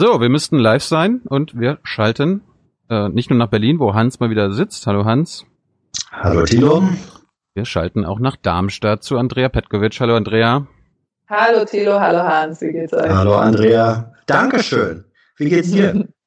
So, wir müssten live sein und wir schalten äh, nicht nur nach Berlin, wo Hans mal wieder sitzt. Hallo Hans. Hallo Tilo. Wir schalten auch nach Darmstadt zu Andrea Petkovic. Hallo Andrea. Hallo Tilo, hallo Hans, wie geht's euch? Hallo Andrea. Dankeschön. Wie geht's dir?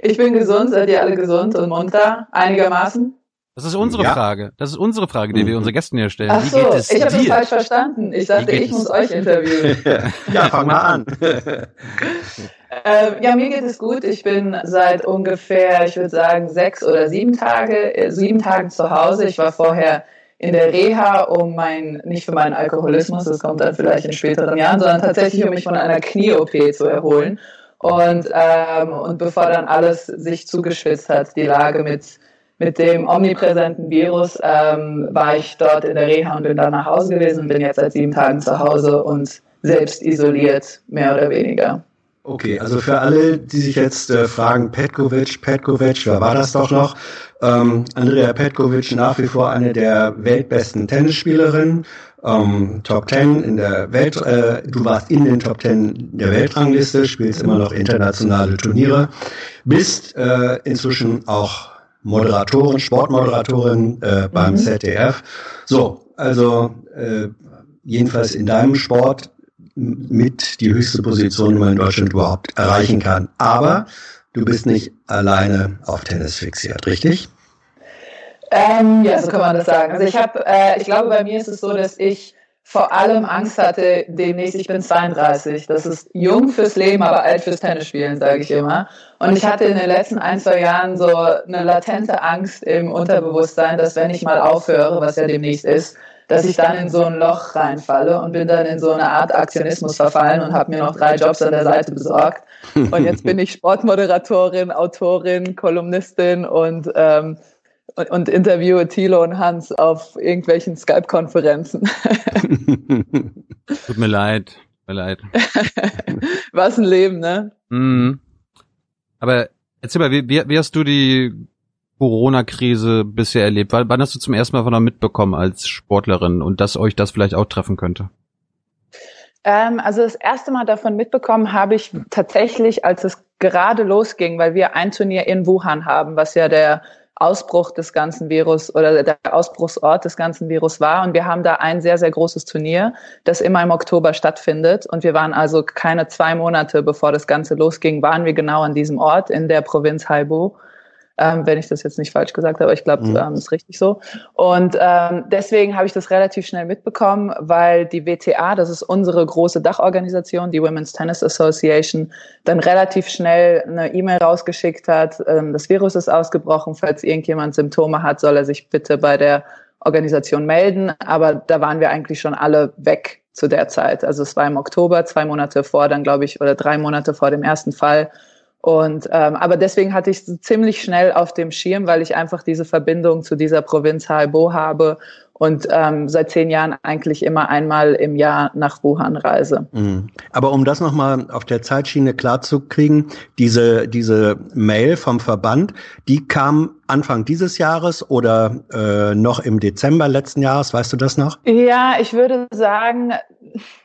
Ich bin gesund, seid ihr alle gesund und munter? Einigermaßen? Das ist unsere ja. Frage. Das ist unsere Frage, die wir unsere Gästen hier stellen. Ach so, ich habe das falsch verstanden. Ich dachte, ich muss euch interviewen. ja, fang mal an. ähm, ja, mir geht es gut. Ich bin seit ungefähr, ich würde sagen, sechs oder sieben Tage, äh, sieben Tagen zu Hause. Ich war vorher in der Reha, um mein, nicht für meinen Alkoholismus, das kommt dann vielleicht in späteren Jahren, sondern tatsächlich, um mich von einer Knie-OP zu erholen. Und, ähm, und bevor dann alles sich zugeschwitzt hat, die Lage mit mit dem omnipräsenten Virus ähm, war ich dort in der Reha und bin dann nach Hause gewesen und bin jetzt seit sieben Tagen zu Hause und selbst isoliert, mehr oder weniger. Okay, also für alle, die sich jetzt äh, fragen, Petkovic, Petkovic, wer war das doch noch? Ähm, Andrea Petkovic nach wie vor eine der weltbesten Tennisspielerinnen, ähm, Top 10 in der Welt, äh, du warst in den Top 10 der Weltrangliste, spielst immer noch internationale Turniere, bist äh, inzwischen auch Moderatorin, Sportmoderatorin äh, beim mhm. ZDF. So, also äh, jedenfalls in deinem Sport mit die höchste Position, die man in Deutschland überhaupt erreichen kann. Aber du bist nicht alleine auf Tennis fixiert, richtig? Ähm, ja, so kann man das sagen. Also ich habe, äh, ich glaube, bei mir ist es so, dass ich vor allem Angst hatte demnächst, ich bin 32, das ist jung fürs Leben, aber alt fürs Tennisspielen, sage ich immer. Und ich hatte in den letzten ein, zwei Jahren so eine latente Angst im Unterbewusstsein, dass wenn ich mal aufhöre, was ja demnächst ist, dass ich dann in so ein Loch reinfalle und bin dann in so eine Art Aktionismus verfallen und habe mir noch drei Jobs an der Seite besorgt. Und jetzt bin ich Sportmoderatorin, Autorin, Kolumnistin und ähm, und, und interviewe Thilo und Hans auf irgendwelchen Skype-Konferenzen. Tut mir leid, tut mir leid. Was ein Leben, ne? Mhm. Aber erzähl mal, wie, wie, wie hast du die Corona-Krise bisher erlebt? Wann, wann hast du zum ersten Mal von der mitbekommen als Sportlerin und dass euch das vielleicht auch treffen könnte? Ähm, also das erste Mal davon mitbekommen habe ich tatsächlich, als es gerade losging, weil wir ein Turnier in Wuhan haben, was ja der Ausbruch des ganzen Virus oder der Ausbruchsort des ganzen Virus war. Und wir haben da ein sehr, sehr großes Turnier, das immer im Oktober stattfindet. Und wir waren also keine zwei Monate, bevor das Ganze losging, waren wir genau an diesem Ort in der Provinz Haibu ähm, wenn ich das jetzt nicht falsch gesagt habe, ich glaube, mhm. ähm, ist richtig so. Und ähm, deswegen habe ich das relativ schnell mitbekommen, weil die WTA, das ist unsere große Dachorganisation, die Women's Tennis Association, dann relativ schnell eine E-Mail rausgeschickt hat, ähm, das Virus ist ausgebrochen, falls irgendjemand Symptome hat, soll er sich bitte bei der Organisation melden. Aber da waren wir eigentlich schon alle weg zu der Zeit. Also es war im Oktober, zwei Monate vor, dann glaube ich, oder drei Monate vor dem ersten Fall. Und ähm, aber deswegen hatte ich ziemlich schnell auf dem Schirm, weil ich einfach diese Verbindung zu dieser Provinz Haibo habe und ähm, seit zehn Jahren eigentlich immer einmal im Jahr nach Wuhan reise. Mhm. Aber um das nochmal auf der Zeitschiene klarzukriegen, diese, diese Mail vom Verband, die kam Anfang dieses Jahres oder äh, noch im Dezember letzten Jahres, weißt du das noch? Ja, ich würde sagen,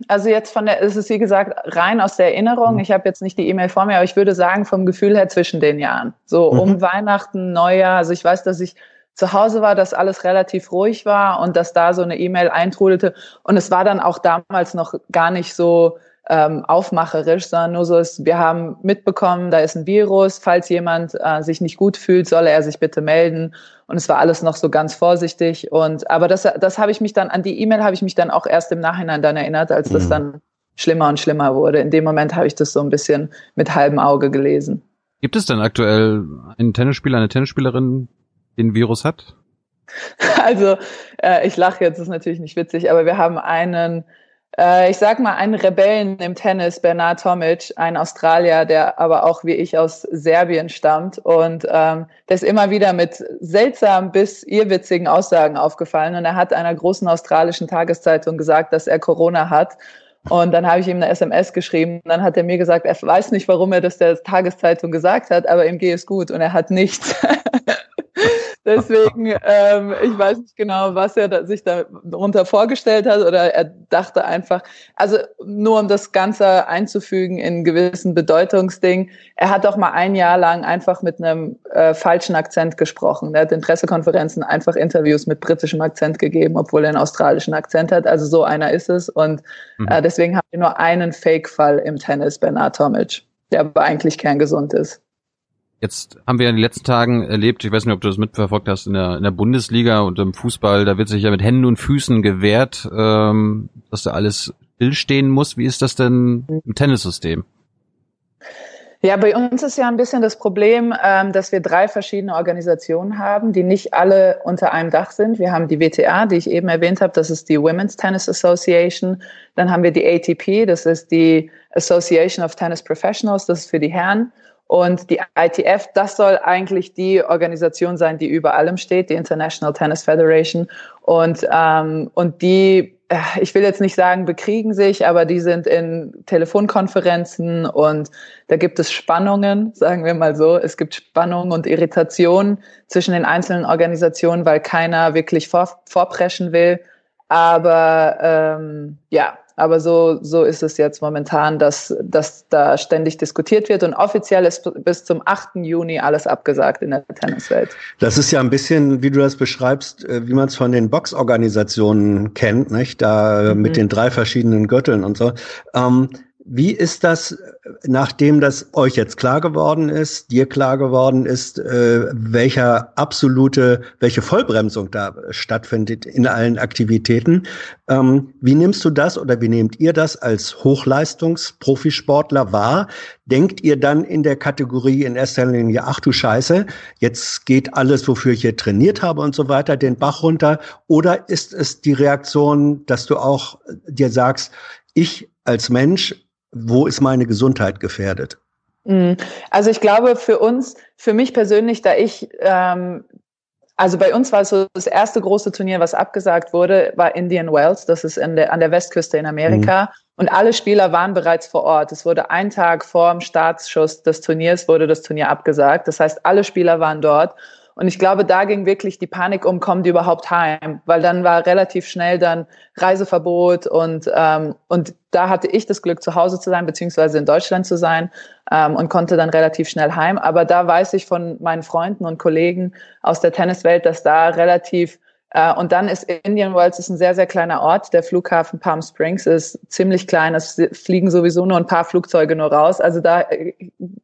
also jetzt von der, es ist wie gesagt rein aus der Erinnerung. Mhm. Ich habe jetzt nicht die E-Mail vor mir, aber ich würde sagen vom Gefühl her zwischen den Jahren. So mhm. um Weihnachten, Neujahr. Also ich weiß, dass ich zu Hause war, dass alles relativ ruhig war und dass da so eine E-Mail eintrudelte. Und es war dann auch damals noch gar nicht so ähm, aufmacherisch, sondern nur so ist, wir haben mitbekommen, da ist ein Virus. Falls jemand äh, sich nicht gut fühlt, solle er sich bitte melden. Und es war alles noch so ganz vorsichtig. Und aber das, das habe ich mich dann an die E-Mail habe ich mich dann auch erst im Nachhinein dann erinnert, als das mhm. dann schlimmer und schlimmer wurde. In dem Moment habe ich das so ein bisschen mit halbem Auge gelesen. Gibt es denn aktuell einen Tennisspieler, eine Tennisspielerin, den Virus hat? Also, äh, ich lache jetzt, ist natürlich nicht witzig, aber wir haben einen, äh, ich sag mal, einen Rebellen im Tennis, Bernard Tomic, ein Australier, der aber auch wie ich aus Serbien stammt und ähm, der ist immer wieder mit seltsam bis irrwitzigen Aussagen aufgefallen und er hat einer großen australischen Tageszeitung gesagt, dass er Corona hat und dann habe ich ihm eine SMS geschrieben. Dann hat er mir gesagt, er weiß nicht, warum er das der Tageszeitung gesagt hat, aber ihm gehe es gut und er hat nichts. Deswegen, ähm, ich weiß nicht genau, was er da, sich darunter vorgestellt hat oder er dachte einfach, also nur um das Ganze einzufügen in gewissen Bedeutungsding, er hat doch mal ein Jahr lang einfach mit einem äh, falschen Akzent gesprochen. Er hat in Pressekonferenzen einfach Interviews mit britischem Akzent gegeben, obwohl er einen australischen Akzent hat. Also so einer ist es und mhm. äh, deswegen haben wir nur einen Fake-Fall im Tennis, Bernard Tomic, der aber eigentlich kerngesund ist. Jetzt haben wir in den letzten Tagen erlebt, ich weiß nicht, ob du das mitverfolgt hast, in der, in der Bundesliga und im Fußball, da wird sich ja mit Händen und Füßen gewehrt, ähm, dass da alles stillstehen muss. Wie ist das denn im Tennissystem? Ja, bei uns ist ja ein bisschen das Problem, ähm, dass wir drei verschiedene Organisationen haben, die nicht alle unter einem Dach sind. Wir haben die WTA, die ich eben erwähnt habe, das ist die Women's Tennis Association. Dann haben wir die ATP, das ist die Association of Tennis Professionals, das ist für die Herren. Und die ITF, das soll eigentlich die Organisation sein, die über allem steht, die International Tennis Federation. Und, ähm, und die, äh, ich will jetzt nicht sagen, bekriegen sich, aber die sind in Telefonkonferenzen und da gibt es Spannungen, sagen wir mal so. Es gibt Spannungen und Irritationen zwischen den einzelnen Organisationen, weil keiner wirklich vor, vorpreschen will. Aber ähm, ja, aber so, so ist es jetzt momentan, dass, dass da ständig diskutiert wird und offiziell ist bis zum 8. Juni alles abgesagt in der Tenniswelt. Das ist ja ein bisschen, wie du das beschreibst, äh, wie man es von den Boxorganisationen kennt, nicht? Da mhm. mit den drei verschiedenen Gürteln und so. Ähm, wie ist das, nachdem das euch jetzt klar geworden ist, dir klar geworden ist, äh, welcher absolute, welche Vollbremsung da stattfindet in allen Aktivitäten? Ähm, wie nimmst du das oder wie nehmt ihr das als Hochleistungsprofisportler wahr? Denkt ihr dann in der Kategorie in erster Linie, ach du Scheiße, jetzt geht alles, wofür ich hier trainiert habe und so weiter, den Bach runter? Oder ist es die Reaktion, dass du auch dir sagst, ich als Mensch wo ist meine Gesundheit gefährdet? Mm. Also ich glaube für uns, für mich persönlich, da ich, ähm, also bei uns war so das erste große Turnier, was abgesagt wurde, war Indian Wells. Das ist in der, an der Westküste in Amerika. Mhm. Und alle Spieler waren bereits vor Ort. Es wurde ein Tag vor dem Startschuss des Turniers wurde das Turnier abgesagt. Das heißt, alle Spieler waren dort. Und ich glaube, da ging wirklich die Panik um, kommen die überhaupt heim? Weil dann war relativ schnell dann Reiseverbot und, ähm, und da hatte ich das Glück, zu Hause zu sein, beziehungsweise in Deutschland zu sein ähm, und konnte dann relativ schnell heim. Aber da weiß ich von meinen Freunden und Kollegen aus der Tenniswelt, dass da relativ äh, und dann ist Indian Wells ist ein sehr, sehr kleiner Ort. Der Flughafen Palm Springs ist ziemlich klein. Es fliegen sowieso nur ein paar Flugzeuge nur raus. Also da äh,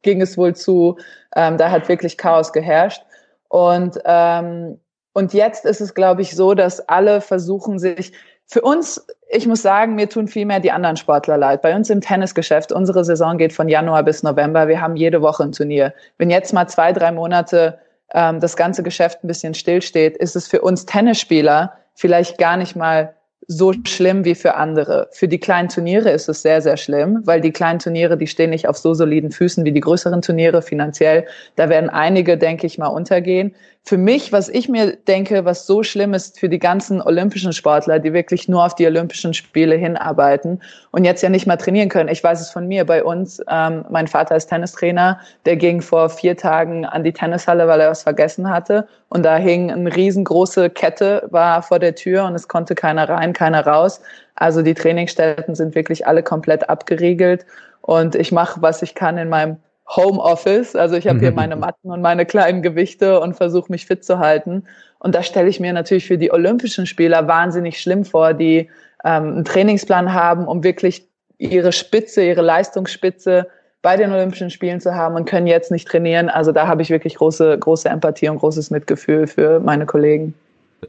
ging es wohl zu, ähm, da hat wirklich Chaos geherrscht. Und, ähm, und jetzt ist es, glaube ich, so, dass alle versuchen sich, für uns, ich muss sagen, mir tun viel mehr die anderen Sportler leid. Bei uns im Tennisgeschäft, unsere Saison geht von Januar bis November. Wir haben jede Woche ein Turnier. Wenn jetzt mal zwei, drei Monate ähm, das ganze Geschäft ein bisschen stillsteht, ist es für uns Tennisspieler vielleicht gar nicht mal so schlimm wie für andere. Für die kleinen Turniere ist es sehr, sehr schlimm, weil die kleinen Turniere, die stehen nicht auf so soliden Füßen wie die größeren Turniere finanziell. Da werden einige, denke ich mal, untergehen für mich, was ich mir denke, was so schlimm ist für die ganzen olympischen Sportler, die wirklich nur auf die Olympischen Spiele hinarbeiten und jetzt ja nicht mal trainieren können. Ich weiß es von mir bei uns. Ähm, mein Vater ist Tennistrainer, der ging vor vier Tagen an die Tennishalle, weil er was vergessen hatte. Und da hing eine riesengroße Kette, war vor der Tür und es konnte keiner rein, keiner raus. Also die Trainingsstätten sind wirklich alle komplett abgeriegelt. Und ich mache, was ich kann in meinem Homeoffice. Also ich habe hier meine Matten und meine kleinen Gewichte und versuche mich fit zu halten. Und da stelle ich mir natürlich für die Olympischen Spieler wahnsinnig schlimm vor, die ähm, einen Trainingsplan haben, um wirklich ihre Spitze, ihre Leistungsspitze bei den Olympischen Spielen zu haben und können jetzt nicht trainieren. Also da habe ich wirklich große, große Empathie und großes Mitgefühl für meine Kollegen.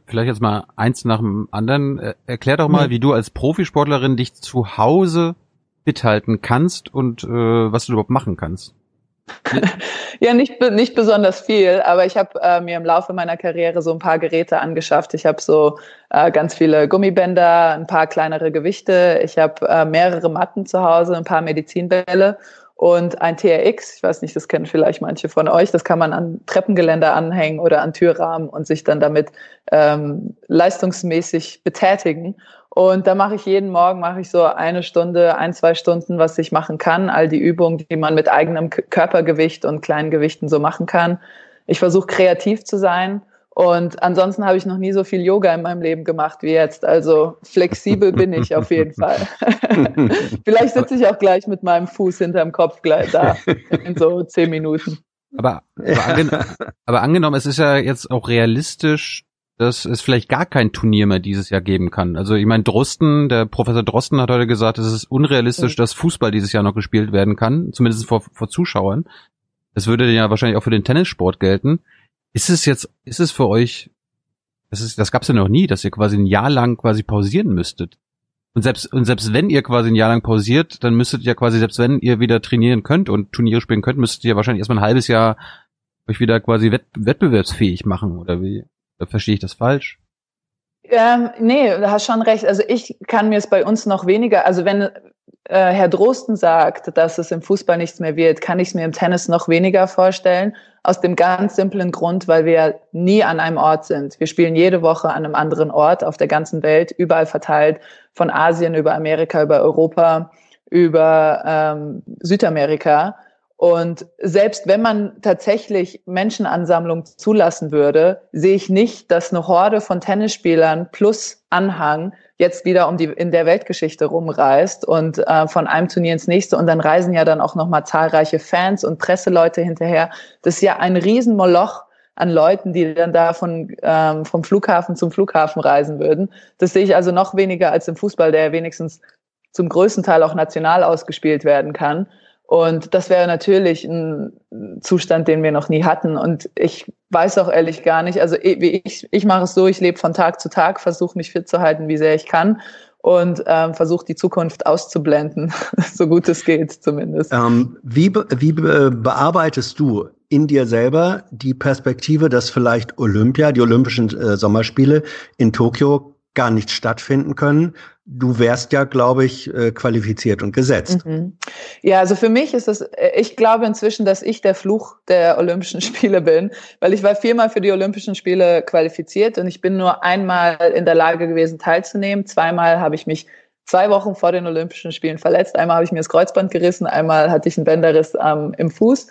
Vielleicht jetzt mal eins nach dem anderen. Äh, erklär doch mal, mhm. wie du als Profisportlerin dich zu Hause fit halten kannst und äh, was du überhaupt machen kannst. Ja, nicht, nicht besonders viel, aber ich habe äh, mir im Laufe meiner Karriere so ein paar Geräte angeschafft. Ich habe so äh, ganz viele Gummibänder, ein paar kleinere Gewichte, ich habe äh, mehrere Matten zu Hause, ein paar Medizinbälle und ein TRX. Ich weiß nicht, das kennen vielleicht manche von euch. Das kann man an Treppengeländer anhängen oder an Türrahmen und sich dann damit ähm, leistungsmäßig betätigen. Und da mache ich jeden Morgen mache ich so eine Stunde, ein, zwei Stunden, was ich machen kann. All die Übungen, die man mit eigenem Körpergewicht und kleinen Gewichten so machen kann. Ich versuche kreativ zu sein Und ansonsten habe ich noch nie so viel Yoga in meinem Leben gemacht wie jetzt. Also flexibel bin ich auf jeden Fall. Vielleicht sitze ich auch gleich mit meinem Fuß hinterm Kopf gleich da in so zehn Minuten. Aber, aber, angen aber angenommen, es ist ja jetzt auch realistisch, dass es vielleicht gar kein Turnier mehr dieses Jahr geben kann. Also ich meine, Drosten, der Professor Drosten hat heute gesagt, es ist unrealistisch, dass Fußball dieses Jahr noch gespielt werden kann, zumindest vor, vor Zuschauern. Das würde ja wahrscheinlich auch für den Tennissport gelten. Ist es jetzt, ist es für euch, das ist, das gab's ja noch nie, dass ihr quasi ein Jahr lang quasi pausieren müsstet. Und selbst, und selbst wenn ihr quasi ein Jahr lang pausiert, dann müsstet ihr quasi, selbst wenn ihr wieder trainieren könnt und Turniere spielen könnt, müsstet ihr wahrscheinlich erstmal ein halbes Jahr euch wieder quasi wett, wettbewerbsfähig machen, oder wie? Verstehe ich das falsch? Ähm, nee, du hast schon recht. Also ich kann mir es bei uns noch weniger, also wenn äh, Herr Drosten sagt, dass es im Fußball nichts mehr wird, kann ich es mir im Tennis noch weniger vorstellen. Aus dem ganz simplen Grund, weil wir nie an einem Ort sind. Wir spielen jede Woche an einem anderen Ort auf der ganzen Welt, überall verteilt, von Asien über Amerika, über Europa, über ähm, Südamerika. Und selbst wenn man tatsächlich Menschenansammlung zulassen würde, sehe ich nicht, dass eine Horde von Tennisspielern plus Anhang jetzt wieder um die in der Weltgeschichte rumreist und äh, von einem Turnier ins nächste und dann reisen ja dann auch noch mal zahlreiche Fans und Presseleute hinterher. Das ist ja ein Riesenmoloch an Leuten, die dann da von, ähm, vom Flughafen zum Flughafen reisen würden. Das sehe ich also noch weniger als im Fußball, der ja wenigstens zum größten Teil auch national ausgespielt werden kann. Und das wäre natürlich ein Zustand, den wir noch nie hatten. Und ich weiß auch ehrlich gar nicht, also ich, ich mache es so, ich lebe von Tag zu Tag, versuche mich fit zu halten, wie sehr ich kann und ähm, versuche die Zukunft auszublenden, so gut es geht zumindest. Ähm, wie wie bearbeitest du in dir selber die Perspektive, dass vielleicht Olympia, die Olympischen äh, Sommerspiele in Tokio gar nicht stattfinden können. Du wärst ja, glaube ich, äh, qualifiziert und gesetzt. Mhm. Ja, also für mich ist es, äh, ich glaube inzwischen, dass ich der Fluch der Olympischen Spiele bin, weil ich war viermal für die Olympischen Spiele qualifiziert und ich bin nur einmal in der Lage gewesen teilzunehmen. Zweimal habe ich mich zwei Wochen vor den Olympischen Spielen verletzt. Einmal habe ich mir das Kreuzband gerissen, einmal hatte ich einen Bänderriss ähm, im Fuß.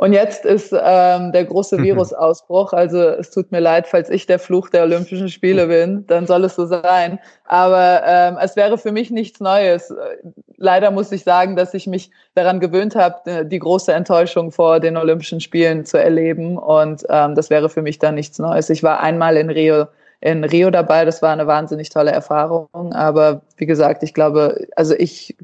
Und jetzt ist ähm, der große mhm. Virusausbruch. Also es tut mir leid, falls ich der Fluch der Olympischen Spiele bin, dann soll es so sein. Aber ähm, es wäre für mich nichts Neues. Leider muss ich sagen, dass ich mich daran gewöhnt habe, die große Enttäuschung vor den Olympischen Spielen zu erleben. Und ähm, das wäre für mich dann nichts Neues. Ich war einmal in Rio in Rio dabei. Das war eine wahnsinnig tolle Erfahrung. Aber wie gesagt, ich glaube, also ich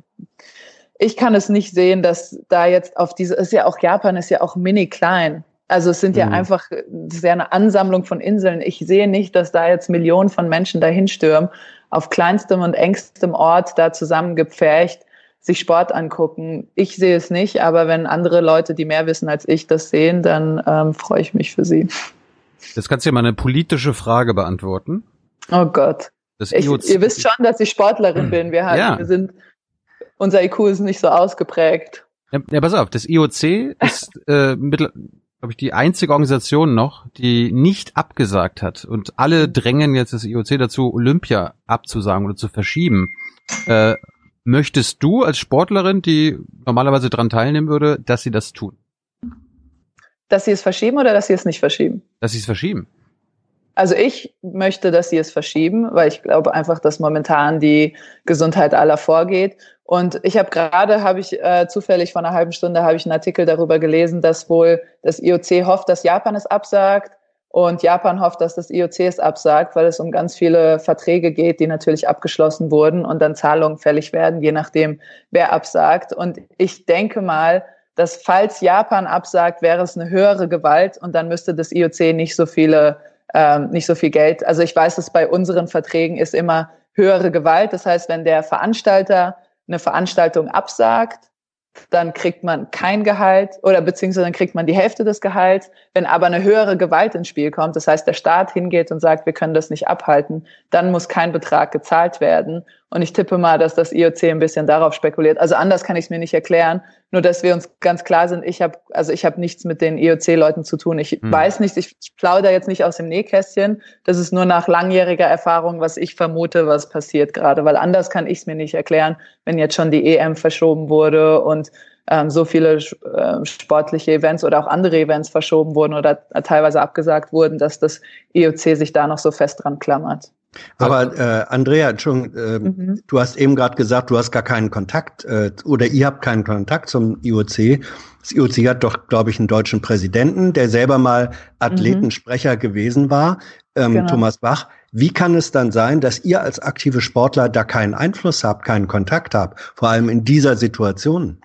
ich kann es nicht sehen, dass da jetzt auf diese, ist ja auch Japan ist ja auch mini klein. Also es sind ja mhm. einfach, das ist ja eine Ansammlung von Inseln. Ich sehe nicht, dass da jetzt Millionen von Menschen dahin stürmen, auf kleinstem und engstem Ort da zusammengepfercht sich Sport angucken. Ich sehe es nicht, aber wenn andere Leute, die mehr wissen als ich, das sehen, dann ähm, freue ich mich für sie. Jetzt kannst du dir mal eine politische Frage beantworten. Oh Gott. Ich, ihr wisst schon, dass ich Sportlerin bin. Wir, haben, ja. wir sind unser IQ ist nicht so ausgeprägt. Ja, ja pass auf, das IOC ist äh, glaube ich, die einzige Organisation noch, die nicht abgesagt hat. Und alle drängen jetzt das IOC dazu, Olympia abzusagen oder zu verschieben. Äh, möchtest du als Sportlerin, die normalerweise dran teilnehmen würde, dass sie das tun? Dass sie es verschieben oder dass sie es nicht verschieben? Dass sie es verschieben. Also ich möchte, dass sie es verschieben, weil ich glaube einfach, dass momentan die Gesundheit aller vorgeht. Und ich habe gerade, habe ich äh, zufällig vor einer halben Stunde, habe ich einen Artikel darüber gelesen, dass wohl das IOC hofft, dass Japan es absagt und Japan hofft, dass das IOC es absagt, weil es um ganz viele Verträge geht, die natürlich abgeschlossen wurden und dann Zahlungen fällig werden, je nachdem, wer absagt. Und ich denke mal, dass falls Japan absagt, wäre es eine höhere Gewalt und dann müsste das IOC nicht so viele ähm, nicht so viel Geld. Also ich weiß, dass bei unseren Verträgen ist immer höhere Gewalt. Das heißt, wenn der Veranstalter eine Veranstaltung absagt, dann kriegt man kein Gehalt oder beziehungsweise dann kriegt man die Hälfte des Gehalts. Wenn aber eine höhere Gewalt ins Spiel kommt, das heißt der Staat hingeht und sagt, wir können das nicht abhalten, dann muss kein Betrag gezahlt werden. Und ich tippe mal, dass das IOC ein bisschen darauf spekuliert. Also anders kann ich es mir nicht erklären. Nur, dass wir uns ganz klar sind, ich habe also ich habe nichts mit den IOC-Leuten zu tun. Ich hm. weiß nicht, ich, ich plaudere jetzt nicht aus dem Nähkästchen. Das ist nur nach langjähriger Erfahrung, was ich vermute, was passiert gerade. Weil anders kann ich es mir nicht erklären, wenn jetzt schon die EM verschoben wurde und ähm, so viele äh, sportliche Events oder auch andere Events verschoben wurden oder teilweise abgesagt wurden, dass das IOC sich da noch so fest dran klammert. Aber äh, Andrea, Entschuldigung, äh, mhm. du hast eben gerade gesagt, du hast gar keinen Kontakt äh, oder ihr habt keinen Kontakt zum IOC. Das IOC hat doch, glaube ich, einen deutschen Präsidenten, der selber mal Athletensprecher mhm. gewesen war, ähm, genau. Thomas Bach. Wie kann es dann sein, dass ihr als aktive Sportler da keinen Einfluss habt, keinen Kontakt habt, vor allem in dieser Situation?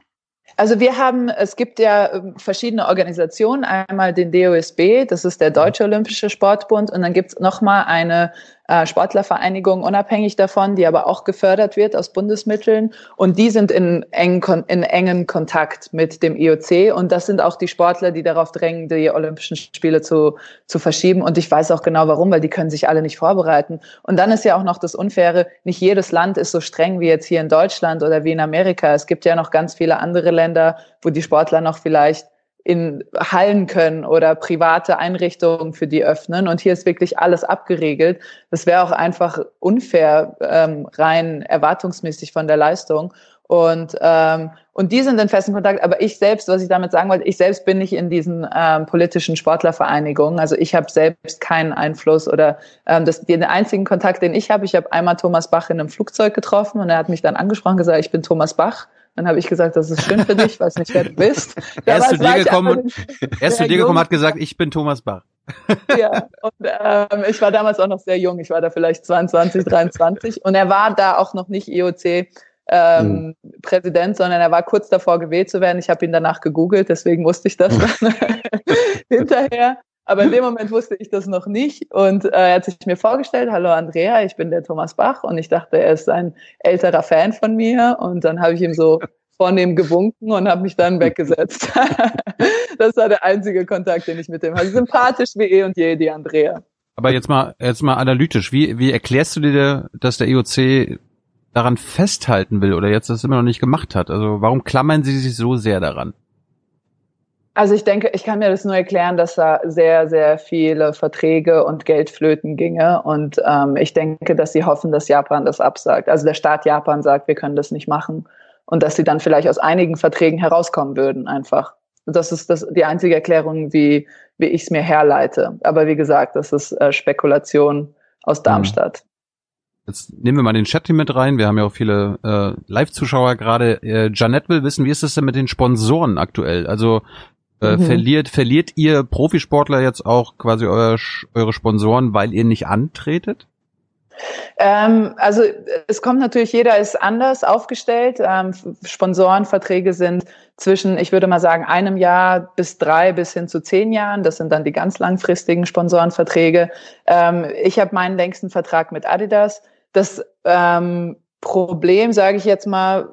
Also wir haben, es gibt ja ähm, verschiedene Organisationen, einmal den DOSB, das ist der Deutsche Olympische Sportbund, und dann gibt es nochmal eine äh, Sportlervereinigung unabhängig davon, die aber auch gefördert wird aus Bundesmitteln. Und die sind in, eng, in engen Kontakt mit dem IOC. Und das sind auch die Sportler, die darauf drängen, die Olympischen Spiele zu, zu verschieben. Und ich weiß auch genau warum, weil die können sich alle nicht vorbereiten. Und dann ist ja auch noch das Unfaire, nicht jedes Land ist so streng wie jetzt hier in Deutschland oder wie in Amerika. Es gibt ja noch ganz viele andere Länder, wo die Sportler noch vielleicht in Hallen können oder private Einrichtungen für die öffnen. Und hier ist wirklich alles abgeregelt. Das wäre auch einfach unfair, ähm, rein erwartungsmäßig von der Leistung. Und, ähm, und die sind in festen Kontakt. Aber ich selbst, was ich damit sagen wollte, ich selbst bin nicht in diesen ähm, politischen Sportlervereinigungen. Also ich habe selbst keinen Einfluss oder ähm, das, den einzigen Kontakt, den ich habe, ich habe einmal Thomas Bach in einem Flugzeug getroffen und er hat mich dann angesprochen, gesagt, ich bin Thomas Bach. Dann habe ich gesagt, das ist schön für dich, weiß nicht, wer du bist. er ist zu dir gekommen, er ist zu dir gekommen, hat gesagt, ich bin Thomas Bach. ja, und ähm, ich war damals auch noch sehr jung. Ich war da vielleicht 22, 23 und er war da auch noch nicht IOC. Ähm, mhm. Präsident, sondern er war kurz davor gewählt zu werden. Ich habe ihn danach gegoogelt, deswegen wusste ich das dann hinterher. Aber in dem Moment wusste ich das noch nicht. Und äh, er hat sich mir vorgestellt, hallo Andrea, ich bin der Thomas Bach. Und ich dachte, er ist ein älterer Fan von mir. Und dann habe ich ihm so vornehm gewunken und habe mich dann weggesetzt. das war der einzige Kontakt, den ich mit dem hatte. Sympathisch wie eh und je, die Andrea. Aber jetzt mal, jetzt mal analytisch. Wie, wie erklärst du dir, dass der IOC daran festhalten will oder jetzt das immer noch nicht gemacht hat? Also warum klammern sie sich so sehr daran? Also ich denke, ich kann mir das nur erklären, dass da sehr, sehr viele Verträge und Geld flöten ginge. Und ähm, ich denke, dass sie hoffen, dass Japan das absagt. Also der Staat Japan sagt, wir können das nicht machen. Und dass sie dann vielleicht aus einigen Verträgen herauskommen würden, einfach. Das ist das, die einzige Erklärung, wie, wie ich es mir herleite. Aber wie gesagt, das ist äh, Spekulation aus mhm. Darmstadt. Jetzt nehmen wir mal den Chat hier mit rein. Wir haben ja auch viele äh, Live-Zuschauer gerade. Äh, Janette will wissen, wie ist es denn mit den Sponsoren aktuell? Also äh, mhm. verliert, verliert ihr Profisportler jetzt auch quasi euer, eure Sponsoren, weil ihr nicht antretet? Ähm, also es kommt natürlich, jeder ist anders aufgestellt. Ähm, Sponsorenverträge sind zwischen, ich würde mal sagen, einem Jahr bis drei bis hin zu zehn Jahren. Das sind dann die ganz langfristigen Sponsorenverträge. Ähm, ich habe meinen längsten Vertrag mit Adidas. Das ähm, Problem, sage ich jetzt mal,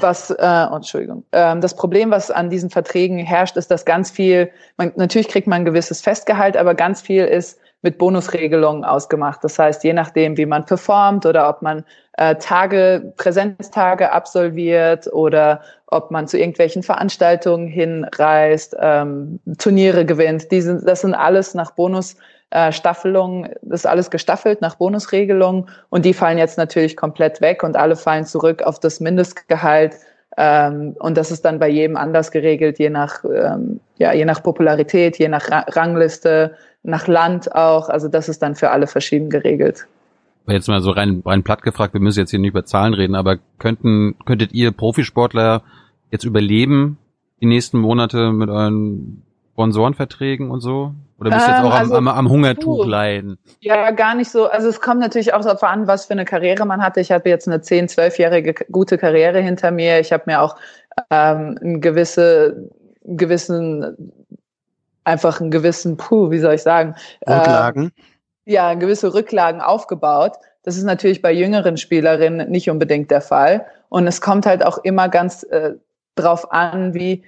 was, äh, oh, Entschuldigung, ähm, das Problem, was an diesen Verträgen herrscht, ist, dass ganz viel, man, natürlich kriegt man ein gewisses Festgehalt, aber ganz viel ist mit Bonusregelungen ausgemacht. Das heißt, je nachdem, wie man performt oder ob man äh, Tage, Präsenztage absolviert oder ob man zu irgendwelchen Veranstaltungen hinreist, ähm, Turniere gewinnt, die sind, das sind alles nach Bonus äh, Staffelung, das ist alles gestaffelt nach Bonusregelungen und die fallen jetzt natürlich komplett weg und alle fallen zurück auf das Mindestgehalt. Ähm, und das ist dann bei jedem anders geregelt, je nach, ähm, ja, je nach Popularität, je nach Ra Rangliste, nach Land auch. Also das ist dann für alle verschieden geregelt. Jetzt mal so rein, rein platt gefragt, wir müssen jetzt hier nicht über Zahlen reden, aber könnten, könntet ihr Profisportler jetzt überleben die nächsten Monate mit euren Sponsorenverträgen und so? Oder bist du jetzt ähm, auch am, also, am, am Hungertuch leiden? Ja, gar nicht so. Also es kommt natürlich auch darauf an, was für eine Karriere man hatte. Ich habe jetzt eine 10-, 12-jährige gute Karriere hinter mir. Ich habe mir auch ähm, einen gewisse, gewissen, einfach einen gewissen, puh, wie soll ich sagen? Rücklagen? Äh, ja, gewisse Rücklagen aufgebaut. Das ist natürlich bei jüngeren Spielerinnen nicht unbedingt der Fall. Und es kommt halt auch immer ganz äh, drauf an, wie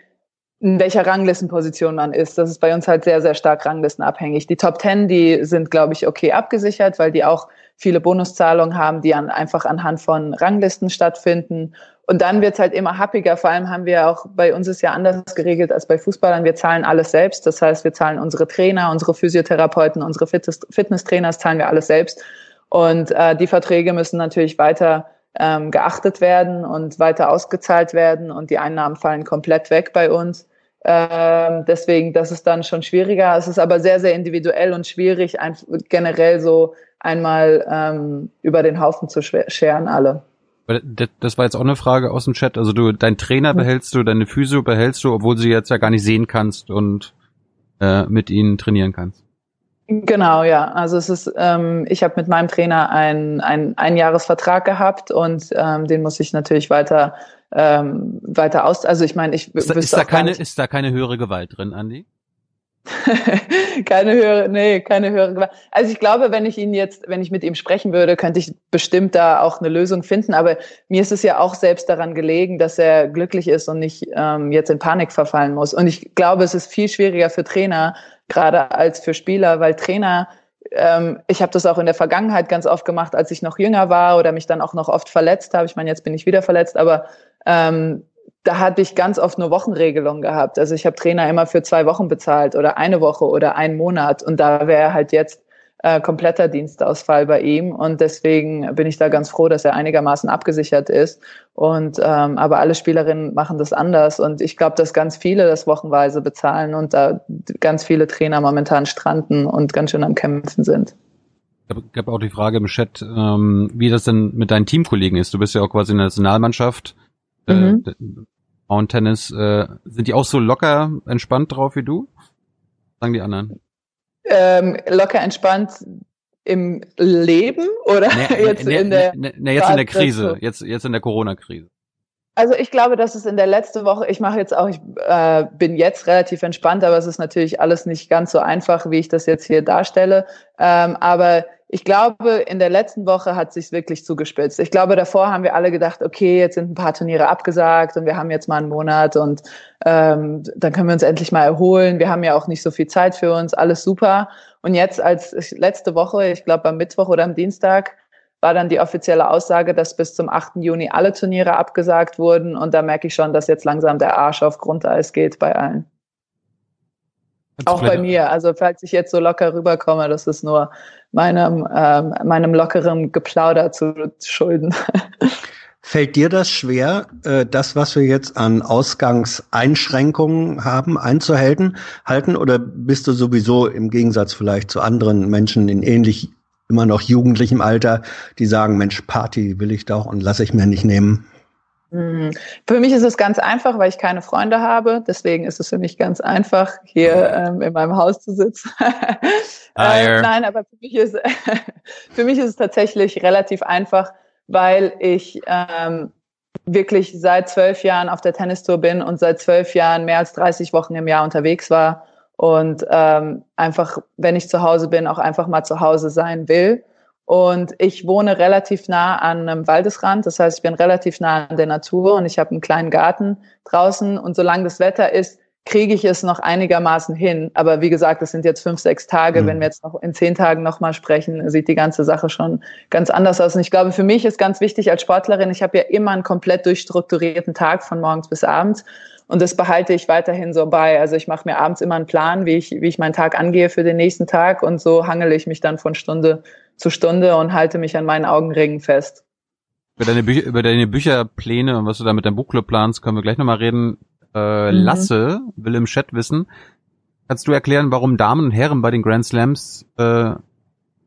in welcher Ranglistenposition man ist. Das ist bei uns halt sehr, sehr stark ranglistenabhängig. Die Top Ten, die sind, glaube ich, okay abgesichert, weil die auch viele Bonuszahlungen haben, die an, einfach anhand von Ranglisten stattfinden. Und dann wird's halt immer happiger. Vor allem haben wir auch, bei uns ist ja anders geregelt als bei Fußballern. Wir zahlen alles selbst. Das heißt, wir zahlen unsere Trainer, unsere Physiotherapeuten, unsere Fitness Fitnesstrainers, zahlen wir alles selbst. Und äh, die Verträge müssen natürlich weiter ähm, geachtet werden und weiter ausgezahlt werden und die Einnahmen fallen komplett weg bei uns. Ähm, deswegen, das ist dann schon schwieriger. Es ist aber sehr, sehr individuell und schwierig, ein, generell so einmal ähm, über den Haufen zu scheren alle. Das war jetzt auch eine Frage aus dem Chat. Also du, dein Trainer hm. behältst du, deine Physio behältst du, obwohl sie jetzt ja gar nicht sehen kannst und äh, mit ihnen trainieren kannst. Genau, ja. Also es ist, ähm, ich habe mit meinem Trainer einen ein Einjahresvertrag gehabt und ähm, den muss ich natürlich weiter ähm, weiter aus. Also ich meine, ich ist da, ist da keine ist da keine höhere Gewalt drin, Andi? keine höhere, nee, keine höhere Gewalt. Also ich glaube, wenn ich ihn jetzt, wenn ich mit ihm sprechen würde, könnte ich bestimmt da auch eine Lösung finden. Aber mir ist es ja auch selbst daran gelegen, dass er glücklich ist und nicht ähm, jetzt in Panik verfallen muss. Und ich glaube, es ist viel schwieriger für Trainer, gerade als für Spieler, weil Trainer ähm, ich habe das auch in der Vergangenheit ganz oft gemacht, als ich noch jünger war oder mich dann auch noch oft verletzt habe. Ich meine, jetzt bin ich wieder verletzt, aber ähm, da hatte ich ganz oft nur Wochenregelungen gehabt. Also ich habe Trainer immer für zwei Wochen bezahlt oder eine Woche oder einen Monat. Und da wäre halt jetzt äh, kompletter Dienstausfall bei ihm. Und deswegen bin ich da ganz froh, dass er einigermaßen abgesichert ist. Und ähm, aber alle Spielerinnen machen das anders. Und ich glaube, dass ganz viele das wochenweise bezahlen und da ganz viele Trainer momentan stranden und ganz schön am Kämpfen sind. Ich gab auch die Frage im Chat, ähm, wie das denn mit deinen Teamkollegen ist. Du bist ja auch quasi in der Nationalmannschaft. Äh, mhm. Äh, Tennis, äh, sind die auch so locker entspannt drauf wie du? Sagen die anderen. Ähm, locker entspannt im Leben oder nee, jetzt nee, in der nee, jetzt in der Krise, jetzt jetzt in der Corona-Krise. Also ich glaube, dass es in der letzten Woche, ich mache jetzt auch, ich äh, bin jetzt relativ entspannt, aber es ist natürlich alles nicht ganz so einfach, wie ich das jetzt hier darstelle. Ähm, aber ich glaube, in der letzten Woche hat sich wirklich zugespitzt. Ich glaube, davor haben wir alle gedacht, okay, jetzt sind ein paar Turniere abgesagt und wir haben jetzt mal einen Monat und ähm, dann können wir uns endlich mal erholen. Wir haben ja auch nicht so viel Zeit für uns, alles super. Und jetzt als letzte Woche, ich glaube am Mittwoch oder am Dienstag, war dann die offizielle Aussage, dass bis zum 8. Juni alle Turniere abgesagt wurden. Und da merke ich schon, dass jetzt langsam der Arsch auf Grundeis geht bei allen. Auch bei mir. Also falls ich jetzt so locker rüberkomme, das ist nur meinem, ähm, meinem lockeren Geplauder zu schulden. Fällt dir das schwer, äh, das, was wir jetzt an Ausgangseinschränkungen haben, einzuhalten, halten, oder bist du sowieso im Gegensatz vielleicht zu anderen Menschen in ähnlich immer noch jugendlichem Alter, die sagen, Mensch, Party will ich doch und lasse ich mir nicht nehmen? Mhm. Für mich ist es ganz einfach, weil ich keine Freunde habe. Deswegen ist es für mich ganz einfach, hier ähm, in meinem Haus zu sitzen. äh, nein, aber für mich, ist, für mich ist es tatsächlich relativ einfach, weil ich ähm, wirklich seit zwölf Jahren auf der Tennistour bin und seit zwölf Jahren mehr als 30 Wochen im Jahr unterwegs war und ähm, einfach, wenn ich zu Hause bin, auch einfach mal zu Hause sein will. Und ich wohne relativ nah an einem Waldesrand, das heißt, ich bin relativ nah an der Natur und ich habe einen kleinen Garten draußen. Und solange das Wetter ist, kriege ich es noch einigermaßen hin. Aber wie gesagt, es sind jetzt fünf, sechs Tage. Mhm. Wenn wir jetzt noch in zehn Tagen nochmal sprechen, sieht die ganze Sache schon ganz anders aus. Und ich glaube, für mich ist ganz wichtig als Sportlerin, ich habe ja immer einen komplett durchstrukturierten Tag von morgens bis abends. Und das behalte ich weiterhin so bei. Also ich mache mir abends immer einen Plan, wie ich, wie ich meinen Tag angehe für den nächsten Tag. Und so hangele ich mich dann von Stunde zu Stunde und halte mich an meinen Augenringen fest. Über deine, Bücher, über deine Bücherpläne und was du da mit deinem Buchclub planst, können wir gleich nochmal reden. Äh, mhm. Lasse will im Chat wissen, kannst du erklären, warum Damen und Herren bei den Grand Slams äh,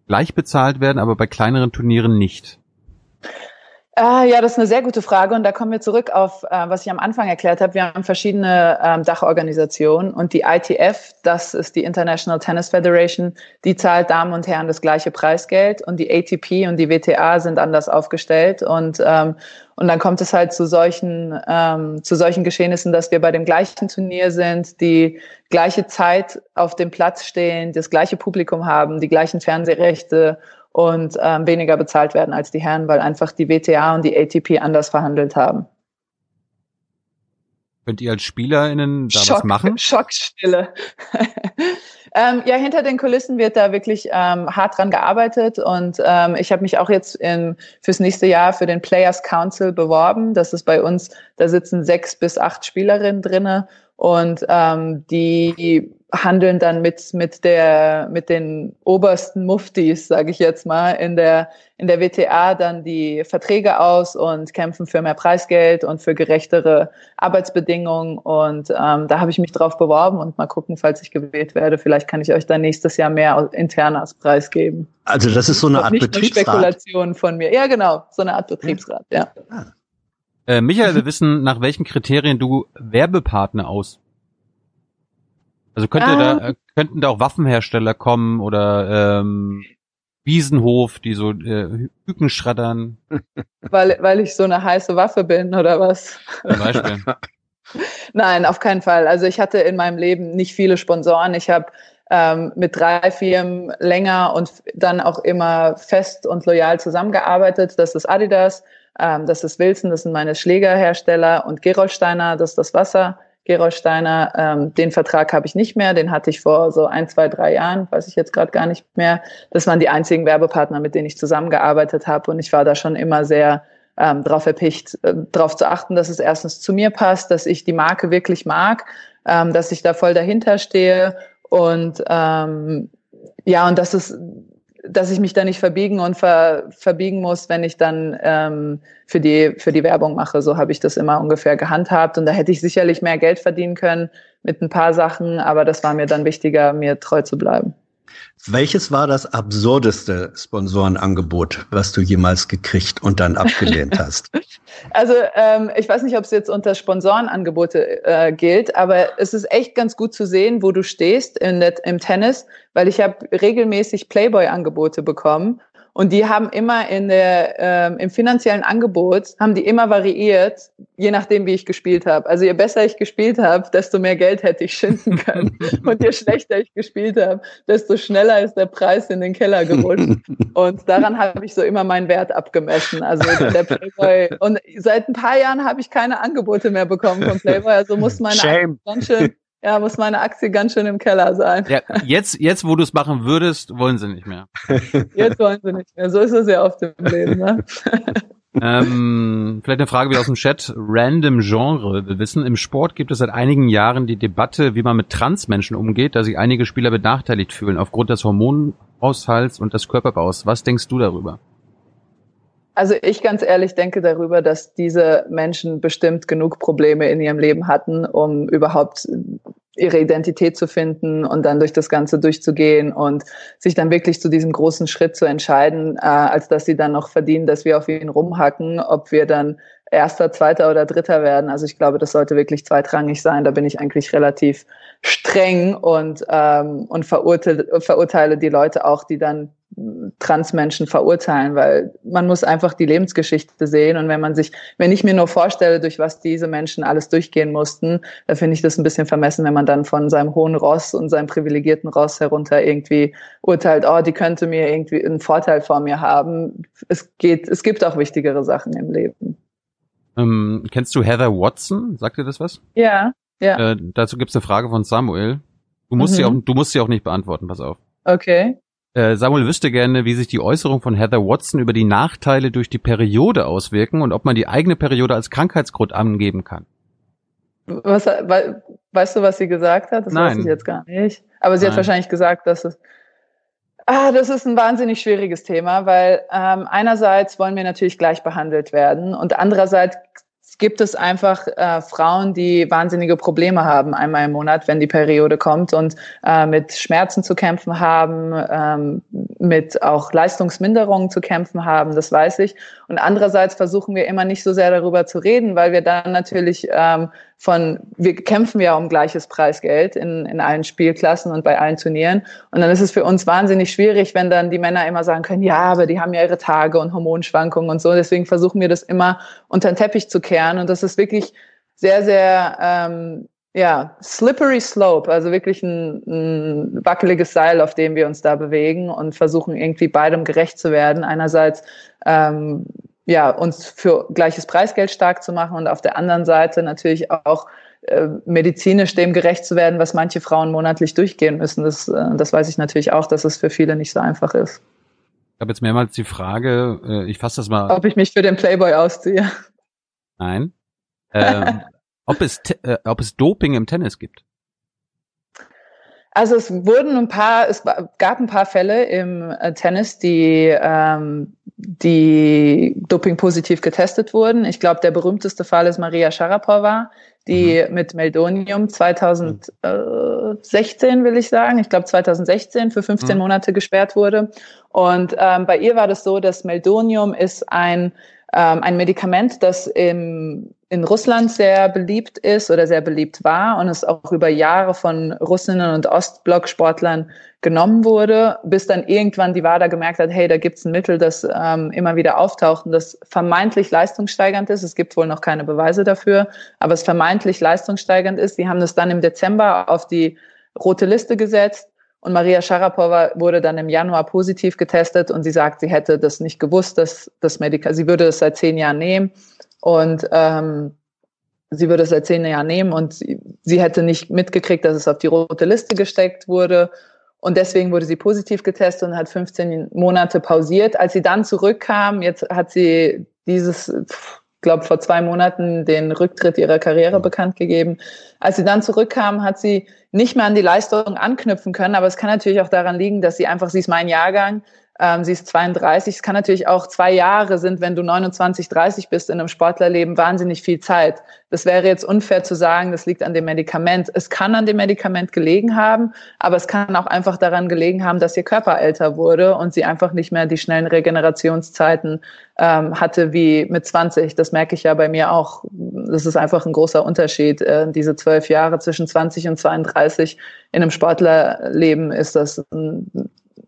gleich bezahlt werden, aber bei kleineren Turnieren nicht? Ah, ja, das ist eine sehr gute Frage und da kommen wir zurück auf, äh, was ich am Anfang erklärt habe. Wir haben verschiedene ähm, Dachorganisationen und die ITF, das ist die International Tennis Federation, die zahlt Damen und Herren das gleiche Preisgeld und die ATP und die WTA sind anders aufgestellt und ähm, und dann kommt es halt zu solchen ähm, zu solchen Geschehnissen, dass wir bei dem gleichen Turnier sind, die gleiche Zeit auf dem Platz stehen, das gleiche Publikum haben, die gleichen Fernsehrechte und ähm, weniger bezahlt werden als die Herren, weil einfach die WTA und die ATP anders verhandelt haben. Könnt ihr als SpielerInnen da Schock, was machen? Schockstille. ähm, ja, hinter den Kulissen wird da wirklich ähm, hart dran gearbeitet und ähm, ich habe mich auch jetzt in, fürs nächste Jahr für den Players Council beworben. Das ist bei uns, da sitzen sechs bis acht Spielerinnen drinne und ähm, die handeln dann mit mit der mit den obersten Muftis, sage ich jetzt mal, in der in der WTA dann die Verträge aus und kämpfen für mehr Preisgeld und für gerechtere Arbeitsbedingungen. Und ähm, da habe ich mich drauf beworben und mal gucken, falls ich gewählt werde. Vielleicht kann ich euch dann nächstes Jahr mehr intern als Preis geben. Also das ist so eine Art Nicht Betriebsrat. Spekulation von mir. Ja, genau, so eine Art Betriebsrat. Ja. Ah. Äh, Michael, wir wissen, nach welchen Kriterien du Werbepartner aus. Also könnte da, Ah. äh, könnten da auch Waffenhersteller kommen oder ähm, Wiesenhof, die so äh, Hüken schreddern, Weil, weil ich so eine heiße Waffe bin oder was? zum Beispiel. Nein, auf keinen Fall. Also ich hatte in meinem Leben nicht viele Sponsoren. Ich habe ähm, mit drei Firmen länger und dann auch immer fest und loyal zusammengearbeitet. Das ist Adidas, ähm, das ist Wilson, das sind meine Schlägerhersteller und Gerolsteiner, das ist das Wasser. Gerolsteiner, ähm, den Vertrag habe ich nicht mehr, den hatte ich vor so ein, zwei, drei Jahren, weiß ich jetzt gerade gar nicht mehr. Das waren die einzigen Werbepartner, mit denen ich zusammengearbeitet habe und ich war da schon immer sehr ähm, darauf erpicht, äh, darauf zu achten, dass es erstens zu mir passt, dass ich die Marke wirklich mag, ähm, dass ich da voll dahinter stehe und ähm, ja, und dass es, dass ich mich da nicht verbiegen und ver, verbiegen muss, wenn ich dann ähm, für die für die Werbung mache. So habe ich das immer ungefähr gehandhabt und da hätte ich sicherlich mehr Geld verdienen können mit ein paar Sachen, aber das war mir dann wichtiger, mir treu zu bleiben. Welches war das absurdeste Sponsorenangebot, was du jemals gekriegt und dann abgelehnt hast? Also ähm, ich weiß nicht, ob es jetzt unter Sponsorenangebote äh, gilt, aber es ist echt ganz gut zu sehen, wo du stehst in der, im Tennis, weil ich habe regelmäßig Playboy-Angebote bekommen und die haben immer in der ähm, im finanziellen Angebot haben die immer variiert, je nachdem wie ich gespielt habe. Also je besser ich gespielt habe, desto mehr Geld hätte ich schinden können und je schlechter ich gespielt habe, desto schneller ist der Preis in den Keller gerutscht. Und daran habe ich so immer meinen Wert abgemessen. Also der Playboy. Und seit ein paar Jahren habe ich keine Angebote mehr bekommen von Playboy. Also muss meine Shame. Ganz schön, ja, muss meine Aktie ganz schön im Keller sein. Ja, jetzt, jetzt, wo du es machen würdest, wollen sie nicht mehr. Jetzt wollen sie nicht mehr. So ist es ja oft im Leben. Ne? Ähm, vielleicht eine Frage wieder aus dem Chat. Random Genre. Wir wissen, im Sport gibt es seit einigen Jahren die Debatte, wie man mit Transmenschen umgeht, da sich einige Spieler benachteiligt fühlen aufgrund des Hormonhaushalts und des Körperbaus. Was denkst du darüber? Also ich ganz ehrlich denke darüber, dass diese Menschen bestimmt genug Probleme in ihrem Leben hatten, um überhaupt ihre Identität zu finden und dann durch das Ganze durchzugehen und sich dann wirklich zu diesem großen Schritt zu entscheiden, äh, als dass sie dann noch verdienen, dass wir auf ihn rumhacken, ob wir dann erster, zweiter oder dritter werden. Also ich glaube, das sollte wirklich zweitrangig sein. Da bin ich eigentlich relativ streng und, ähm, und verurteile, verurteile die Leute auch, die dann Transmenschen verurteilen, weil man muss einfach die Lebensgeschichte sehen und wenn man sich, wenn ich mir nur vorstelle, durch was diese Menschen alles durchgehen mussten, da finde ich das ein bisschen vermessen, wenn man dann von seinem hohen Ross und seinem privilegierten Ross herunter irgendwie urteilt, oh, die könnte mir irgendwie einen Vorteil vor mir haben. Es geht, es gibt auch wichtigere Sachen im Leben. Ähm, kennst du Heather Watson? Sagt dir das was? Ja, ja. Äh, dazu gibt's eine Frage von Samuel. Du musst Mhm. sie auch, du musst sie auch nicht beantworten, pass auf. Okay. Äh, Samuel wüsste gerne, wie sich die Äußerung von Heather Watson über die Nachteile durch die Periode auswirken und ob man die eigene Periode als Krankheitsgrund angeben kann. Was, we, weißt du, was sie gesagt hat? Das Nein. weiß ich jetzt gar nicht. Aber sie Nein. hat wahrscheinlich gesagt, dass es. Ah, das ist ein wahnsinnig schwieriges Thema, weil ähm, einerseits wollen wir natürlich gleich behandelt werden und andererseits gibt es einfach äh, Frauen, die wahnsinnige Probleme haben einmal im Monat, wenn die Periode kommt und äh, mit Schmerzen zu kämpfen haben, ähm, mit auch Leistungsminderungen zu kämpfen haben, das weiß ich. Und andererseits versuchen wir immer nicht so sehr darüber zu reden, weil wir dann natürlich ähm, von, wir kämpfen ja um gleiches Preisgeld in, in allen Spielklassen und bei allen Turnieren. Und dann ist es für uns wahnsinnig schwierig, wenn dann die Männer immer sagen können, ja, aber die haben ja ihre Tage und Hormonschwankungen und so. Deswegen versuchen wir das immer unter den Teppich zu kehren. Und das ist wirklich sehr, sehr, ähm, ja, slippery slope, also wirklich ein, ein wackeliges Seil, auf dem wir uns da bewegen und versuchen irgendwie beidem gerecht zu werden. Einerseits ähm, ja, uns für gleiches Preisgeld stark zu machen und auf der anderen Seite natürlich auch äh, medizinisch dem gerecht zu werden, was manche Frauen monatlich durchgehen müssen. Das, äh, das weiß ich natürlich auch, dass es für viele nicht so einfach ist. Ich habe jetzt mehrmals die Frage, äh, ich fasse das mal Ob ich mich für den Playboy ausziehe. ein, ähm, ob es äh, ob es Doping im Tennis gibt. Also es wurden ein paar, es gab ein paar Fälle im äh, Tennis, die, ähm, die Doping positiv getestet wurden. Ich glaube, der berühmteste Fall ist Maria Sharapova, die mhm. mit Meldonium 2016, will ich sagen, ich glaube 2016 für 15 mhm. Monate gesperrt wurde. Und ähm, bei ihr war das so, dass Meldonium ist ein ähm, ein Medikament, das im, in Russland sehr beliebt ist oder sehr beliebt war und es auch über Jahre von Russinnen und Ostblock-Sportlern genommen wurde, bis dann irgendwann die WADA gemerkt hat, hey, da gibt's ein Mittel, das ähm, immer wieder auftaucht und das vermeintlich leistungssteigernd ist. Es gibt wohl noch keine Beweise dafür, aber es vermeintlich leistungssteigernd ist. Die haben das dann im Dezember auf die rote Liste gesetzt und Maria Sharapova wurde dann im Januar positiv getestet und sie sagt, sie hätte das nicht gewusst, dass das Medikament, sie würde es seit zehn Jahren nehmen und ähm, sie würde es seit zehn Jahren nehmen und sie, sie hätte nicht mitgekriegt, dass es auf die rote Liste gesteckt wurde. Und deswegen wurde sie positiv getestet und hat 15 Monate pausiert. Als sie dann zurückkam, jetzt hat sie dieses, glaube vor zwei Monaten den Rücktritt ihrer Karriere bekannt gegeben. Als sie dann zurückkam, hat sie nicht mehr an die Leistung anknüpfen können. Aber es kann natürlich auch daran liegen, dass sie einfach, sie ist mein Jahrgang, ähm, sie ist 32. Es kann natürlich auch zwei Jahre sind, wenn du 29, 30 bist in einem Sportlerleben, wahnsinnig viel Zeit. Das wäre jetzt unfair zu sagen, das liegt an dem Medikament. Es kann an dem Medikament gelegen haben, aber es kann auch einfach daran gelegen haben, dass ihr Körper älter wurde und sie einfach nicht mehr die schnellen Regenerationszeiten ähm, hatte wie mit 20. Das merke ich ja bei mir auch. Das ist einfach ein großer Unterschied. Äh, diese zwölf Jahre zwischen 20 und 32 in einem Sportlerleben ist das ein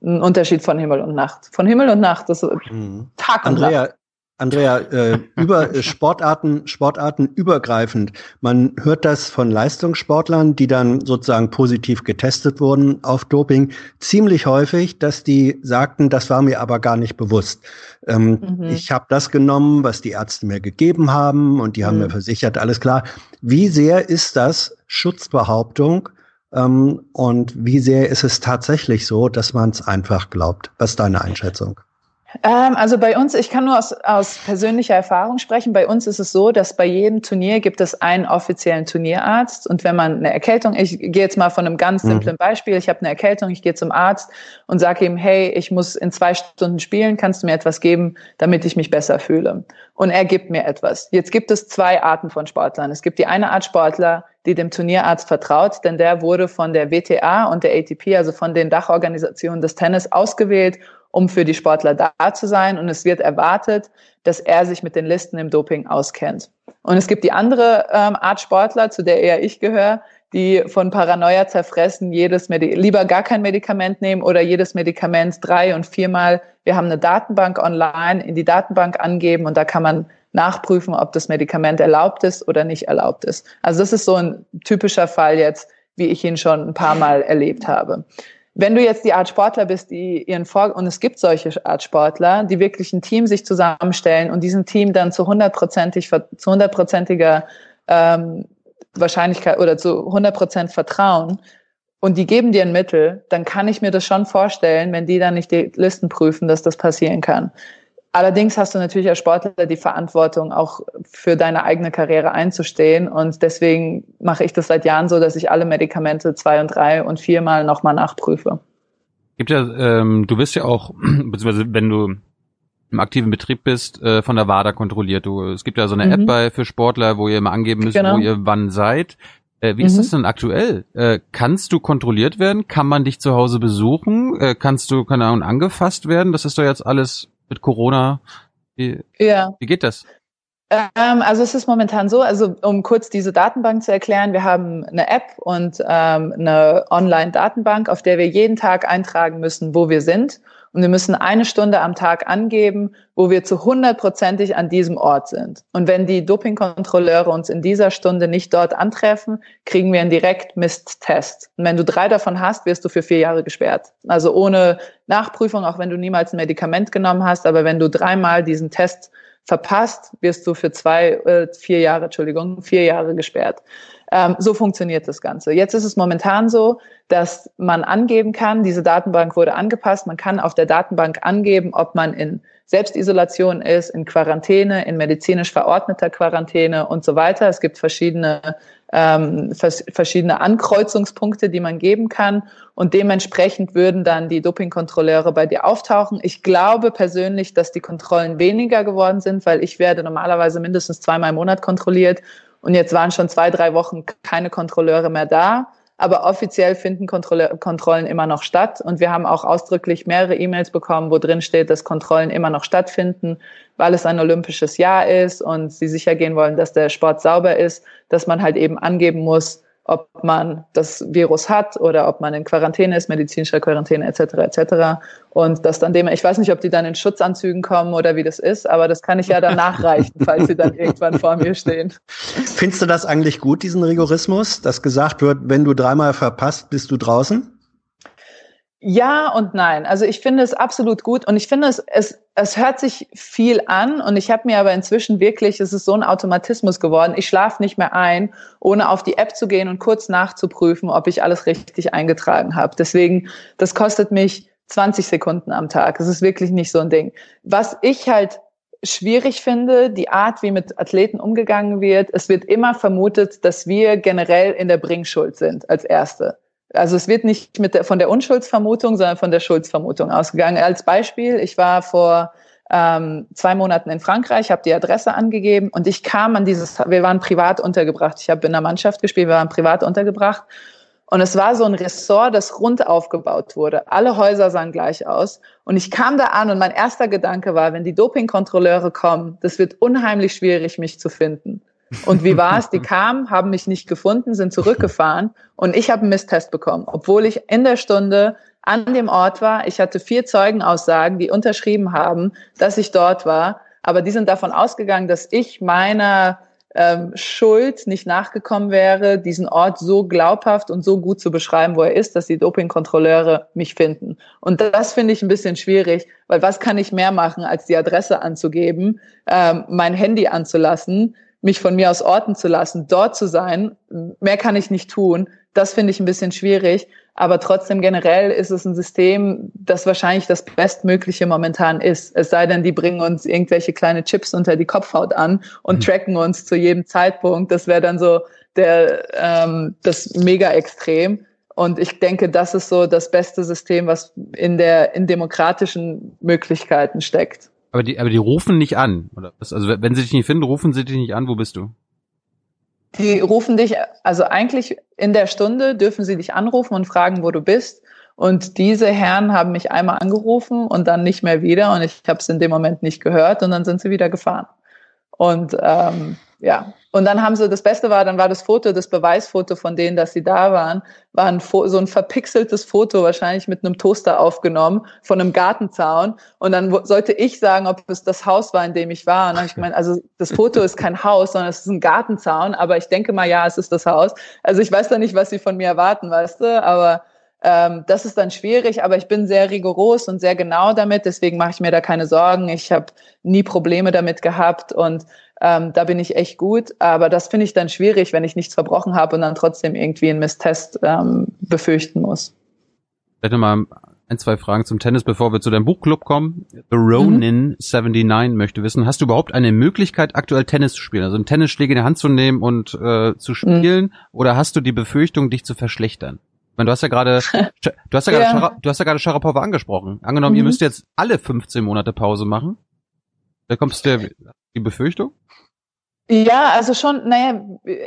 ein Unterschied von Himmel und Nacht. Von Himmel und Nacht, das ist mhm. Tag und Andrea, Nacht. Andrea, äh, über äh, Sportarten, Sportarten übergreifend. Man hört das von Leistungssportlern, die dann sozusagen positiv getestet wurden auf Doping, ziemlich häufig, dass die sagten, das war mir aber gar nicht bewusst. Ähm, mhm. Ich habe das genommen, was die Ärzte mir gegeben haben und die haben mhm. mir versichert, alles klar. Wie sehr ist das Schutzbehauptung? Ähm, und wie sehr ist es tatsächlich so, dass man es einfach glaubt? Was ist deine Einschätzung? Ähm, also bei uns, ich kann nur aus, aus persönlicher Erfahrung sprechen. Bei uns ist es so, dass bei jedem Turnier gibt es einen offiziellen Turnierarzt. Und wenn man eine Erkältung, ich gehe jetzt mal von einem ganz mhm. simplen mhm. Beispiel, ich habe eine Erkältung, ich gehe zum Arzt und sage ihm, hey, ich muss in zwei Stunden spielen, kannst du mir etwas geben, damit ich mich besser fühle? Und er gibt mir etwas. Jetzt gibt es zwei Arten von Sportlern. Es gibt die eine Art Sportler, die dem Turnierarzt vertraut, denn der wurde von der WTA und der ATP, also von den Dachorganisationen des Tennis, ausgewählt, um für die Sportler da zu sein. Und es wird erwartet, dass er sich mit den Listen im Doping auskennt. Und es gibt die andere ähm, Art Sportler, zu der eher ich gehöre, die von Paranoia zerfressen jedes Medi lieber gar kein Medikament nehmen oder jedes Medikament drei und viermal. Wir haben eine Datenbank online, in die Datenbank angeben und da kann man nachprüfen, ob das Medikament erlaubt ist oder nicht erlaubt ist. Also das ist so ein typischer Fall jetzt, wie ich ihn schon ein paar Mal erlebt habe. Wenn du jetzt die Art Sportler bist, die ihren Vor und es gibt solche Art Sportler, die wirklich ein Team sich zusammenstellen und diesem Team dann zu hundertprozentig zu hundertprozentiger ähm, Wahrscheinlichkeit oder zu hundertprozent vertrauen und die geben dir ein Mittel, dann kann ich mir das schon vorstellen, wenn die dann nicht die Listen prüfen, dass das passieren kann. Allerdings hast du natürlich als Sportler die Verantwortung, auch für deine eigene Karriere einzustehen. Und deswegen mache ich das seit Jahren so, dass ich alle Medikamente zwei und drei und viermal nochmal nachprüfe. Gibt ja, ähm, du wirst ja auch, beziehungsweise wenn du im aktiven Betrieb bist, äh, von der WADA kontrolliert. Du, es gibt ja so eine mhm. App bei für Sportler, wo ihr immer angeben müsst, genau. wo ihr wann seid. Äh, wie mhm. ist das denn aktuell? Äh, kannst du kontrolliert werden? Kann man dich zu Hause besuchen? Äh, kannst du, keine Ahnung, angefasst werden? Das ist doch jetzt alles mit Corona. Wie, ja. wie geht das? Ähm, also es ist momentan so, also um kurz diese Datenbank zu erklären, wir haben eine App und ähm, eine Online-Datenbank, auf der wir jeden Tag eintragen müssen, wo wir sind. Und wir müssen eine Stunde am Tag angeben, wo wir zu hundertprozentig an diesem Ort sind. Und wenn die Dopingkontrolleure uns in dieser Stunde nicht dort antreffen, kriegen wir einen direkt Mist-Test. Und wenn du drei davon hast, wirst du für vier Jahre gesperrt. Also ohne Nachprüfung, auch wenn du niemals ein Medikament genommen hast. Aber wenn du dreimal diesen Test verpasst, wirst du für zwei, äh, vier Jahre, Entschuldigung, vier Jahre gesperrt. Ähm, so funktioniert das Ganze. Jetzt ist es momentan so, dass man angeben kann, diese Datenbank wurde angepasst, man kann auf der Datenbank angeben, ob man in Selbstisolation ist, in Quarantäne, in medizinisch verordneter Quarantäne und so weiter. Es gibt verschiedene ähm, vers verschiedene Ankreuzungspunkte, die man geben kann. Und dementsprechend würden dann die Dopingkontrolleure bei dir auftauchen. Ich glaube persönlich, dass die Kontrollen weniger geworden sind, weil ich werde normalerweise mindestens zweimal im Monat kontrolliert. Und jetzt waren schon zwei, drei Wochen keine Kontrolleure mehr da. Aber offiziell finden Kontrolle Kontrollen immer noch statt. Und wir haben auch ausdrücklich mehrere E-Mails bekommen, wo drin steht, dass Kontrollen immer noch stattfinden, weil es ein olympisches Jahr ist und sie sicher gehen wollen, dass der Sport sauber ist, dass man halt eben angeben muss, ob man das Virus hat oder ob man in Quarantäne ist, medizinischer Quarantäne etc. etc. Und das dann dem, ich weiß nicht, ob die dann in Schutzanzügen kommen oder wie das ist, aber das kann ich ja dann nachreichen, falls sie dann irgendwann vor mir stehen. Findest du das eigentlich gut, diesen Rigorismus, dass gesagt wird, wenn du dreimal verpasst, bist du draußen? Ja und nein. Also ich finde es absolut gut und ich finde es, es, es hört sich viel an und ich habe mir aber inzwischen wirklich, es ist so ein Automatismus geworden, ich schlafe nicht mehr ein, ohne auf die App zu gehen und kurz nachzuprüfen, ob ich alles richtig eingetragen habe. Deswegen, das kostet mich 20 Sekunden am Tag. Es ist wirklich nicht so ein Ding. Was ich halt schwierig finde, die Art, wie mit Athleten umgegangen wird. Es wird immer vermutet, dass wir generell in der Bringschuld sind als Erste. Also es wird nicht mit der, von der Unschuldsvermutung, sondern von der Schuldsvermutung ausgegangen. Als Beispiel, ich war vor ähm, zwei Monaten in Frankreich, habe die Adresse angegeben und ich kam an dieses, wir waren privat untergebracht. Ich habe in der Mannschaft gespielt, wir waren privat untergebracht. Und es war so ein Ressort, das rund aufgebaut wurde. Alle Häuser sahen gleich aus. Und ich kam da an und mein erster Gedanke war, wenn die Dopingkontrolleure kommen, das wird unheimlich schwierig, mich zu finden. Und wie war es? Die kamen, haben mich nicht gefunden, sind zurückgefahren und ich habe einen Misstest bekommen, obwohl ich in der Stunde an dem Ort war. Ich hatte vier Zeugenaussagen, die unterschrieben haben, dass ich dort war. Aber die sind davon ausgegangen, dass ich meiner ähm, Schuld nicht nachgekommen wäre, diesen Ort so glaubhaft und so gut zu beschreiben, wo er ist, dass die Dopingkontrolleure mich finden. Und das finde ich ein bisschen schwierig, weil was kann ich mehr machen, als die Adresse anzugeben, ähm, mein Handy anzulassen, mich von mir aus orten zu lassen, dort zu sein. Mehr kann ich nicht tun. Das finde ich ein bisschen schwierig. Aber trotzdem generell ist es ein System, das wahrscheinlich das Bestmögliche momentan ist. Es sei denn, die bringen uns irgendwelche kleine Chips unter die Kopfhaut an und mhm. tracken uns zu jedem Zeitpunkt. Das wäre dann so der, ähm, das Mega-Extrem. Und ich denke, das ist so das beste System, was in der, in demokratischen Möglichkeiten steckt. Aber die, aber die rufen nicht an, oder? Also wenn sie dich nicht finden, rufen sie dich nicht an. Wo bist du? Die rufen dich, also eigentlich in der Stunde dürfen sie dich anrufen und fragen, wo du bist. Und diese Herren haben mich einmal angerufen und dann nicht mehr wieder. Und ich habe es in dem Moment nicht gehört und dann sind sie wieder gefahren. Und ähm, ja, und dann haben sie, das Beste war, dann war das Foto, das Beweisfoto von denen, dass sie da waren, war ein, so ein verpixeltes Foto, wahrscheinlich mit einem Toaster aufgenommen, von einem Gartenzaun. Und dann sollte ich sagen, ob es das Haus war, in dem ich war. Und ich gemeint, also das Foto ist kein Haus, sondern es ist ein Gartenzaun. Aber ich denke mal, ja, es ist das Haus. Also ich weiß da nicht, was sie von mir erwarten, weißt du, aber ähm, das ist dann schwierig, aber ich bin sehr rigoros und sehr genau damit, deswegen mache ich mir da keine Sorgen. Ich habe nie Probleme damit gehabt und ähm, da bin ich echt gut. Aber das finde ich dann schwierig, wenn ich nichts verbrochen habe und dann trotzdem irgendwie einen Misstest ähm, befürchten muss. Vielleicht nochmal ein, zwei Fragen zum Tennis, bevor wir zu deinem Buchclub kommen. The Ronin mhm. 79 möchte wissen, hast du überhaupt eine Möglichkeit, aktuell Tennis zu spielen? Also einen Tennisschläger in die Hand zu nehmen und äh, zu spielen? Mhm. Oder hast du die Befürchtung, dich zu verschlechtern? Ich meine, du hast ja gerade, du hast ja gerade, ja. du hast ja gerade Sharapova angesprochen. Angenommen, mhm. ihr müsst jetzt alle 15 Monate Pause machen. Da kommst du die Befürchtung? Ja, also schon, naja,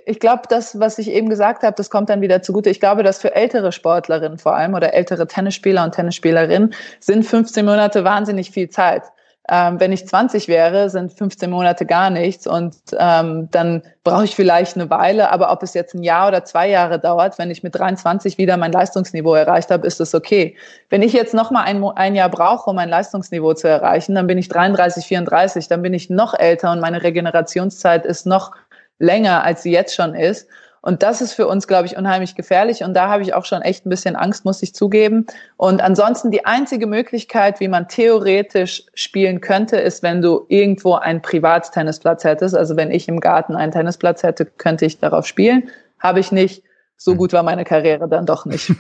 ich glaube, das, was ich eben gesagt habe, das kommt dann wieder zugute. Ich glaube, dass für ältere Sportlerinnen vor allem oder ältere Tennisspieler und Tennisspielerinnen sind 15 Monate wahnsinnig viel Zeit. Ähm, wenn ich 20 wäre, sind 15 Monate gar nichts und ähm, dann brauche ich vielleicht eine Weile, aber ob es jetzt ein Jahr oder zwei Jahre dauert, wenn ich mit 23 wieder mein Leistungsniveau erreicht habe, ist es okay. Wenn ich jetzt noch mal ein, ein Jahr brauche, um mein Leistungsniveau zu erreichen, dann bin ich 33, 34, dann bin ich noch älter und meine Regenerationszeit ist noch länger, als sie jetzt schon ist. Und das ist für uns, glaube ich, unheimlich gefährlich. Und da habe ich auch schon echt ein bisschen Angst, muss ich zugeben. Und ansonsten die einzige Möglichkeit, wie man theoretisch spielen könnte, ist, wenn du irgendwo einen Privattennisplatz hättest. Also wenn ich im Garten einen Tennisplatz hätte, könnte ich darauf spielen. habe ich nicht. So hm. gut war meine Karriere dann doch nicht.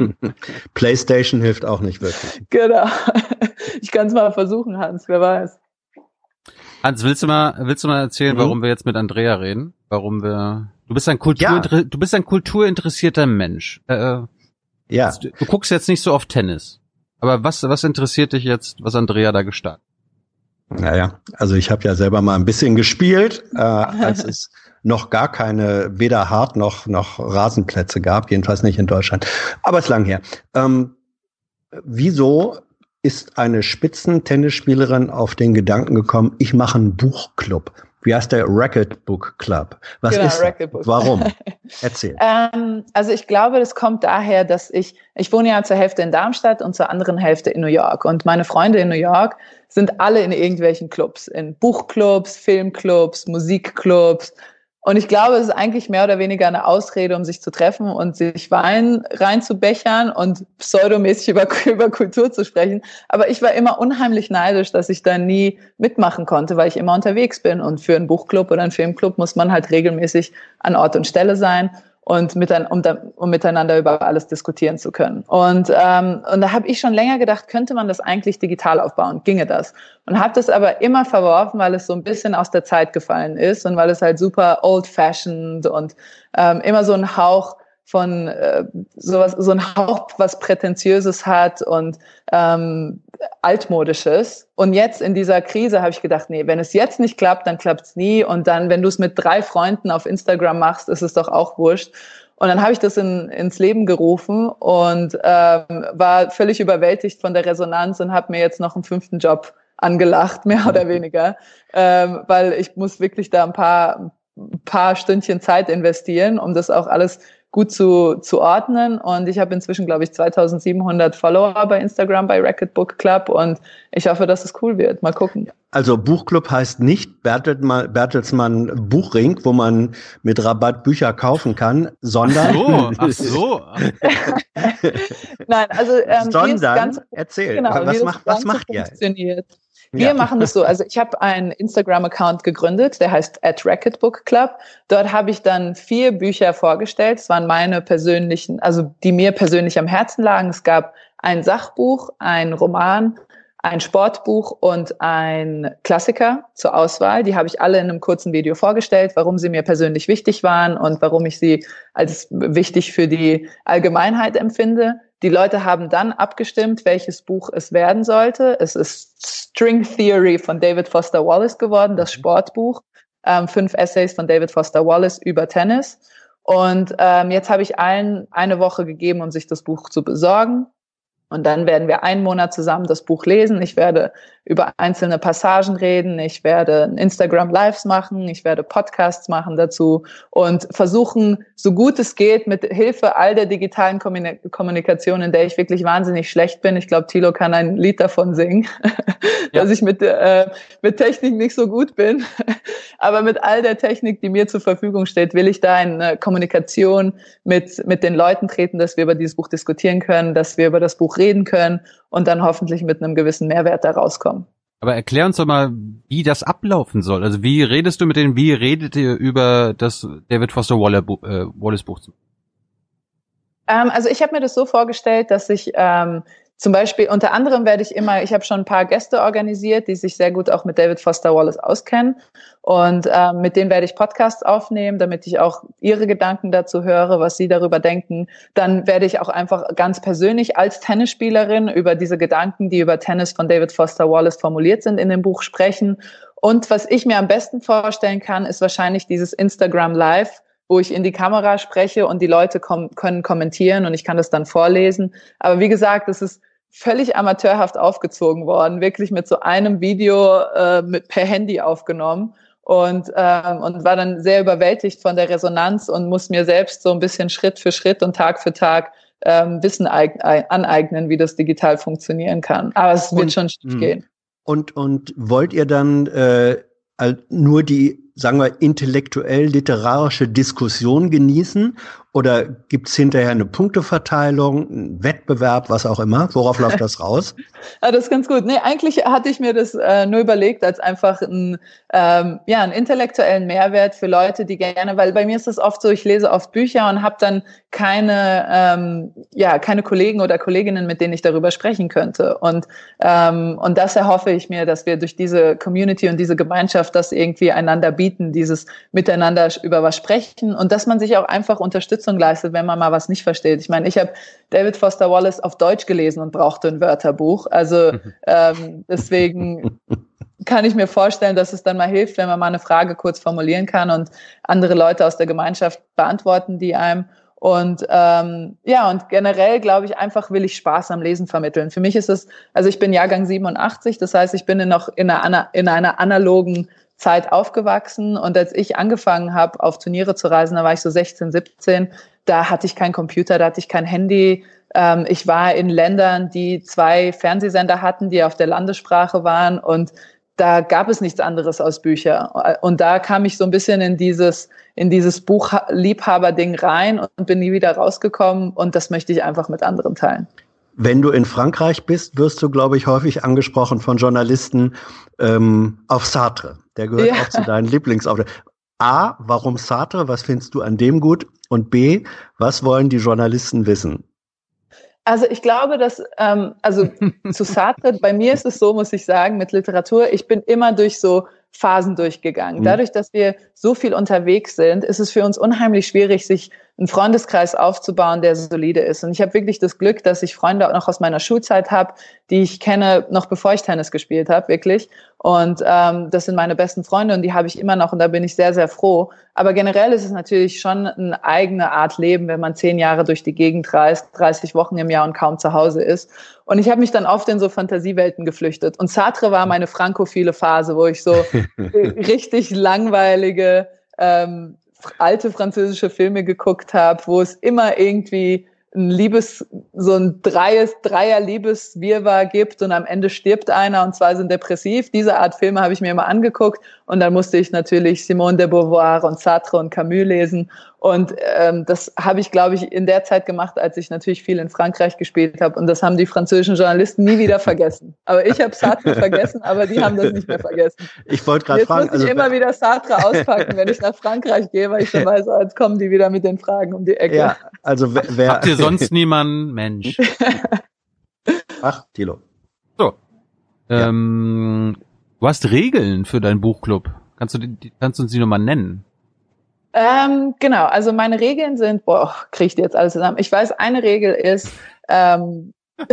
PlayStation hilft auch nicht wirklich. Genau. Ich kann es mal versuchen, Hans, wer weiß. Hans, willst du mal, willst du mal erzählen, mhm. warum wir jetzt mit Andrea reden? Warum wir, du bist ein Kultur, ja. du bist ein kulturinteressierter Mensch. Äh, äh ja. Du, du, guckst jetzt nicht so oft Tennis. Aber was, was interessiert dich jetzt, was Andrea da gestartet? Naja, also ich habe ja selber mal ein bisschen gespielt, äh, als es noch gar keine weder Hart noch noch Rasenplätze gab, jedenfalls nicht in Deutschland. Aber es ist lang her. Ähm, wieso ist eine Spitzentennisspielerin auf den Gedanken gekommen, ich mache einen Buchclub? Wie heißt der Racket Book Club? Was genau, ist Racket Book. Warum? Erzähl. ähm, also ich glaube, das kommt daher, dass ich, ich wohne ja zur Hälfte in Darmstadt und zur anderen Hälfte in New York. Und meine Freunde in New York sind alle in irgendwelchen Clubs, in Buchclubs, Filmclubs, Musikclubs. Und ich glaube, es ist eigentlich mehr oder weniger eine Ausrede, um sich zu treffen und sich Wein reinzubechern und pseudomäßig über, über Kultur zu sprechen. Aber ich war immer unheimlich neidisch, dass ich da nie mitmachen konnte, weil ich immer unterwegs bin. Und für einen Buchclub oder einen Filmclub muss man halt regelmäßig an Ort und Stelle sein und um, miteinander über alles diskutieren zu können. Und, ähm, und da habe ich schon länger gedacht, könnte man das eigentlich digital aufbauen? Ginge das? Und habe das aber immer verworfen, weil es so ein bisschen aus der Zeit gefallen ist und weil es halt super old-fashioned und ähm, immer so ein Hauch von äh, sowas, so ein Haupt, was Prätentiöses hat und ähm, altmodisches. Und jetzt in dieser Krise habe ich gedacht, nee, wenn es jetzt nicht klappt, dann klappt es nie. Und dann, wenn du es mit drei Freunden auf Instagram machst, ist es doch auch wurscht. Und dann habe ich das in, ins Leben gerufen und ähm, war völlig überwältigt von der Resonanz und habe mir jetzt noch einen fünften Job angelacht, mehr oder weniger, ähm, weil ich muss wirklich da ein paar, paar Stündchen Zeit investieren, um das auch alles gut zu, zu ordnen. Und ich habe inzwischen, glaube ich, 2700 Follower bei Instagram bei Racket Book Club und ich hoffe, dass es cool wird. Mal gucken. Also Buchclub heißt nicht Bertelsmann, Bertelsmann Buchring, wo man mit Rabatt Bücher kaufen kann, sondern ach so, ach so. Nein, also ähm, sondern erzähl, genau, was macht was macht ihr? Funktioniert. Wir ja. machen das so. Also ich habe einen Instagram-Account gegründet, der heißt at Racket Book Club. Dort habe ich dann vier Bücher vorgestellt. Es waren meine persönlichen, also die mir persönlich am Herzen lagen. Es gab ein Sachbuch, ein Roman, ein Sportbuch und ein Klassiker zur Auswahl. Die habe ich alle in einem kurzen Video vorgestellt, warum sie mir persönlich wichtig waren und warum ich sie als wichtig für die Allgemeinheit empfinde. Die Leute haben dann abgestimmt, welches Buch es werden sollte. Es ist String Theory von David Foster Wallace geworden, das mhm. Sportbuch. Ähm, fünf Essays von David Foster Wallace über Tennis. Und ähm, jetzt habe ich allen eine Woche gegeben, um sich das Buch zu besorgen. Und dann werden wir einen Monat zusammen das Buch lesen. Ich werde über einzelne Passagen reden. Ich werde Instagram Lives machen. Ich werde Podcasts machen dazu und versuchen, so gut es geht, mit Hilfe all der digitalen Kommunikation, in der ich wirklich wahnsinnig schlecht bin. Ich glaube, Thilo kann ein Lied davon singen, ja. dass ich mit, äh, mit Technik nicht so gut bin. Aber mit all der Technik, die mir zur Verfügung steht, will ich da in Kommunikation mit, mit den Leuten treten, dass wir über dieses Buch diskutieren können, dass wir über das Buch reden können und dann hoffentlich mit einem gewissen Mehrwert da rauskommen. Aber erklär uns doch mal, wie das ablaufen soll. Also wie redest du mit denen, wie redet ihr über das David Foster äh, Wallace Buch? Ähm, also ich habe mir das so vorgestellt, dass ich ähm, zum Beispiel, unter anderem werde ich immer, ich habe schon ein paar Gäste organisiert, die sich sehr gut auch mit David Foster Wallace auskennen. Und ähm, mit denen werde ich Podcasts aufnehmen, damit ich auch ihre Gedanken dazu höre, was sie darüber denken. Dann werde ich auch einfach ganz persönlich als Tennisspielerin über diese Gedanken, die über Tennis von David Foster Wallace formuliert sind, in dem Buch sprechen. Und was ich mir am besten vorstellen kann, ist wahrscheinlich dieses Instagram Live, wo ich in die Kamera spreche und die Leute kom können kommentieren und ich kann das dann vorlesen. Aber wie gesagt, es ist völlig amateurhaft aufgezogen worden, wirklich mit so einem Video äh, mit, per Handy aufgenommen und, ähm, und war dann sehr überwältigt von der Resonanz und muss mir selbst so ein bisschen Schritt für Schritt und Tag für Tag ähm, Wissen aneignen, wie das digital funktionieren kann. Aber es wird und, schon schief hm. gehen. Und, und wollt ihr dann äh, nur die sagen wir, intellektuell-literarische Diskussion genießen? Oder gibt's hinterher eine Punkteverteilung, einen Wettbewerb, was auch immer? Worauf läuft das raus? ja, das ist ganz gut. Nee, eigentlich hatte ich mir das äh, nur überlegt als einfach ein, ähm, ja, einen intellektuellen Mehrwert für Leute, die gerne, weil bei mir ist es oft so, ich lese oft Bücher und habe dann keine, ähm, ja, keine Kollegen oder Kolleginnen, mit denen ich darüber sprechen könnte. Und, ähm, und das erhoffe ich mir, dass wir durch diese Community und diese Gemeinschaft das irgendwie einander bieten, dieses Miteinander über was sprechen und dass man sich auch einfach Unterstützung leistet, wenn man mal was nicht versteht. Ich meine, ich habe David Foster Wallace auf Deutsch gelesen und brauchte ein Wörterbuch. Also ähm, deswegen kann ich mir vorstellen, dass es dann mal hilft, wenn man mal eine Frage kurz formulieren kann und andere Leute aus der Gemeinschaft beantworten die einem. Und ähm, ja, und generell glaube ich einfach, will ich Spaß am Lesen vermitteln. Für mich ist es, also ich bin Jahrgang 87, das heißt, ich bin noch in einer, in einer analogen Zeit aufgewachsen. Und als ich angefangen habe, auf Turniere zu reisen, da war ich so 16, 17, da hatte ich keinen Computer, da hatte ich kein Handy. Ähm, ich war in Ländern, die zwei Fernsehsender hatten, die auf der Landessprache waren und da gab es nichts anderes als Bücher. Und da kam ich so ein bisschen in dieses, in dieses Buchliebhaber-Ding rein und bin nie wieder rausgekommen. Und das möchte ich einfach mit anderen teilen. Wenn du in Frankreich bist, wirst du, glaube ich, häufig angesprochen von Journalisten ähm, auf Sartre. Der gehört ja. auch zu deinen Lieblingsautors. A, warum Sartre? Was findest du an dem gut? Und B, was wollen die Journalisten wissen? Also ich glaube, dass, ähm, also zu Sartre, bei mir ist es so, muss ich sagen, mit Literatur, ich bin immer durch so Phasen durchgegangen. Mhm. Dadurch, dass wir so viel unterwegs sind, ist es für uns unheimlich schwierig, sich einen Freundeskreis aufzubauen, der solide ist. Und ich habe wirklich das Glück, dass ich Freunde auch noch aus meiner Schulzeit habe, die ich kenne, noch bevor ich Tennis gespielt habe, wirklich. Und ähm, das sind meine besten Freunde und die habe ich immer noch und da bin ich sehr, sehr froh. Aber generell ist es natürlich schon eine eigene Art Leben, wenn man zehn Jahre durch die Gegend reist, 30 Wochen im Jahr und kaum zu Hause ist. Und ich habe mich dann oft in so Fantasiewelten geflüchtet. Und Sartre war meine frankophile Phase, wo ich so richtig langweilige ähm, alte französische Filme geguckt habe, wo es immer irgendwie ein Liebes, so ein Dreies, Dreier Liebeswirrwarr gibt und am Ende stirbt einer und zwei sind depressiv. Diese Art Filme habe ich mir immer angeguckt und dann musste ich natürlich Simone de Beauvoir und Sartre und Camus lesen und ähm, das habe ich, glaube ich, in der Zeit gemacht, als ich natürlich viel in Frankreich gespielt habe. Und das haben die französischen Journalisten nie wieder vergessen. Aber ich habe Sartre vergessen, aber die haben das nicht mehr vergessen. Ich wollte gerade fragen. Jetzt muss ich also, immer wieder Sartre auspacken, wenn ich nach Frankreich gehe, weil ich schon weiß, oh, jetzt kommen die wieder mit den Fragen um die Ecke. Ja, also wer... Habt ihr sonst niemanden? Mensch. Ach, Tilo. So. Ja. Ähm, du hast Regeln für deinen Buchclub. Kannst du, die, kannst du uns die nochmal nennen? Ähm, genau, also meine Regeln sind, boah, kriege ich die jetzt alles zusammen. Ich weiß, eine Regel ist, ähm,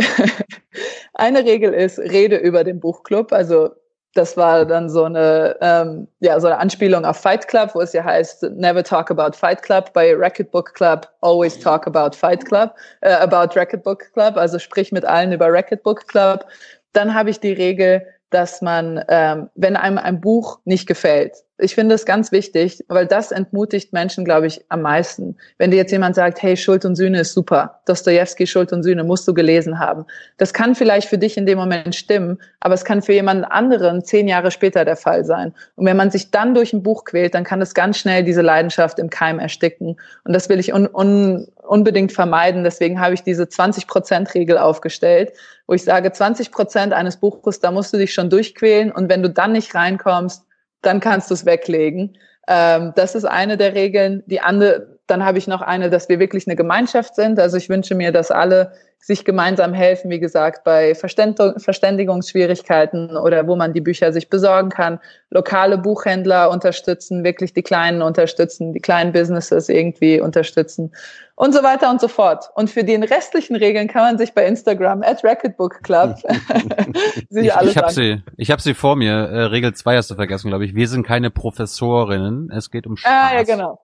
eine Regel ist, rede über den Buchclub. Also das war dann so eine, ähm, ja, so eine Anspielung auf Fight Club, wo es ja heißt, never talk about Fight Club. Bei Racket Book Club, always talk about Fight Club, äh, about Racket Book Club. Also sprich mit allen über Racket Book Club. Dann habe ich die Regel, dass man, ähm, wenn einem ein Buch nicht gefällt, ich finde es ganz wichtig, weil das entmutigt Menschen, glaube ich, am meisten. Wenn dir jetzt jemand sagt, hey, Schuld und Sühne ist super, Dostoevsky, Schuld und Sühne musst du gelesen haben. Das kann vielleicht für dich in dem Moment stimmen, aber es kann für jemanden anderen zehn Jahre später der Fall sein. Und wenn man sich dann durch ein Buch quält, dann kann es ganz schnell diese Leidenschaft im Keim ersticken. Und das will ich un un unbedingt vermeiden. Deswegen habe ich diese 20-Prozent-Regel aufgestellt, wo ich sage, 20 Prozent eines Buches, da musst du dich schon durchquälen. Und wenn du dann nicht reinkommst, dann kannst du es weglegen. Ähm, das ist eine der Regeln. Die andere, dann habe ich noch eine, dass wir wirklich eine Gemeinschaft sind. Also ich wünsche mir, dass alle sich gemeinsam helfen, wie gesagt, bei Verständigungsschwierigkeiten oder wo man die Bücher sich besorgen kann, lokale Buchhändler unterstützen, wirklich die Kleinen unterstützen, die kleinen Businesses irgendwie unterstützen und so weiter und so fort. Und für die restlichen Regeln kann man sich bei Instagram at Racketbook Club sich ich, alles ich habe sie, ich habe sie vor mir. Äh, Regel 2 hast du vergessen, glaube ich. Wir sind keine Professorinnen. Es geht um Spaß. Ah, ja, genau.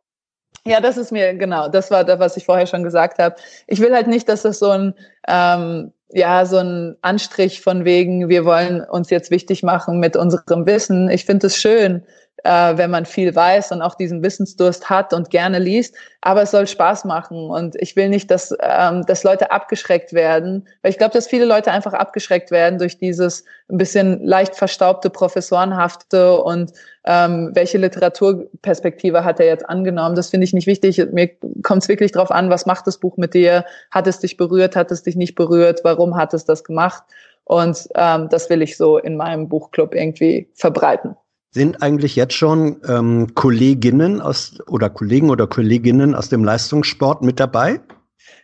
Ja, das ist mir genau, das war das, was ich vorher schon gesagt habe. Ich will halt nicht, dass das so ein ähm, ja so ein Anstrich von wegen, wir wollen uns jetzt wichtig machen mit unserem Wissen. Ich finde es schön, äh, wenn man viel weiß und auch diesen Wissensdurst hat und gerne liest. Aber es soll Spaß machen und ich will nicht, dass, ähm, dass Leute abgeschreckt werden, weil ich glaube, dass viele Leute einfach abgeschreckt werden durch dieses ein bisschen leicht verstaubte Professorenhafte und ähm, welche Literaturperspektive hat er jetzt angenommen. Das finde ich nicht wichtig. Mir kommt es wirklich drauf an, was macht das Buch mit dir? Hat es dich berührt? Hat es dich nicht berührt? Warum hat es das gemacht? Und ähm, das will ich so in meinem Buchclub irgendwie verbreiten. Sind eigentlich jetzt schon ähm, Kolleginnen aus oder Kollegen oder Kolleginnen aus dem Leistungssport mit dabei?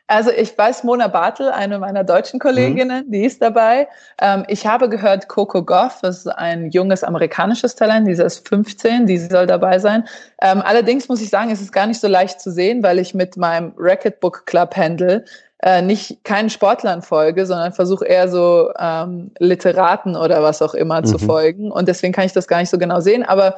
Also ich weiß Mona Bartel, eine meiner deutschen Kolleginnen, mhm. die ist dabei. Ähm, ich habe gehört Coco Goff, das ist ein junges amerikanisches Talent, die ist 15, die soll dabei sein. Ähm, allerdings muss ich sagen, es ist gar nicht so leicht zu sehen, weil ich mit meinem Racketbook Club Handle äh, nicht keinen Sportlern folge, sondern versuche eher so ähm, Literaten oder was auch immer mhm. zu folgen. Und deswegen kann ich das gar nicht so genau sehen. Aber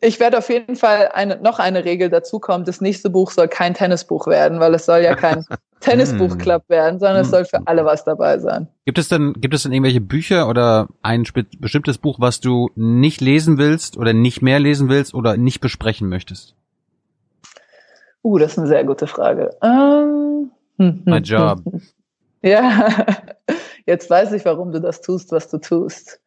ich werde auf jeden Fall eine, noch eine Regel dazukommen. Das nächste Buch soll kein Tennisbuch werden, weil es soll ja kein Tennisbuchclub hm. werden, sondern es soll für hm. alle was dabei sein. Gibt es denn, gibt es denn irgendwelche Bücher oder ein bestimmtes Buch, was du nicht lesen willst oder nicht mehr lesen willst oder nicht besprechen möchtest? Uh, das ist eine sehr gute Frage. Ähm, My job. Ja, jetzt weiß ich, warum du das tust, was du tust.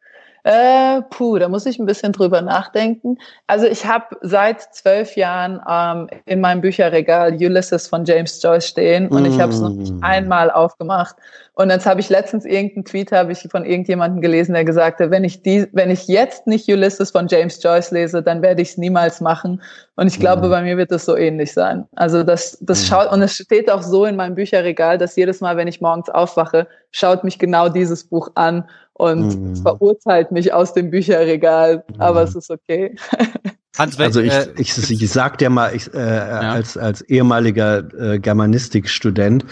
Äh, puh, da muss ich ein bisschen drüber nachdenken. Also ich habe seit zwölf Jahren ähm, in meinem Bücherregal Ulysses von James Joyce stehen und mm. ich habe es noch nicht mm. einmal aufgemacht. Und jetzt habe ich letztens irgendeinen Tweet habe ich von irgendjemandem gelesen, der gesagt hat, wenn ich die, wenn ich jetzt nicht Ulysses von James Joyce lese, dann werde ich es niemals machen. Und ich glaube, mm. bei mir wird es so ähnlich sein. Also das, das mm. schaut und es steht auch so in meinem Bücherregal, dass jedes Mal, wenn ich morgens aufwache, schaut mich genau dieses Buch an und mhm. verurteilt mich aus dem Bücherregal, mhm. aber es ist okay. Hans, also ich, äh, ich, ich sag dir mal, ich, äh, ja. als, als ehemaliger äh, Germanistikstudent,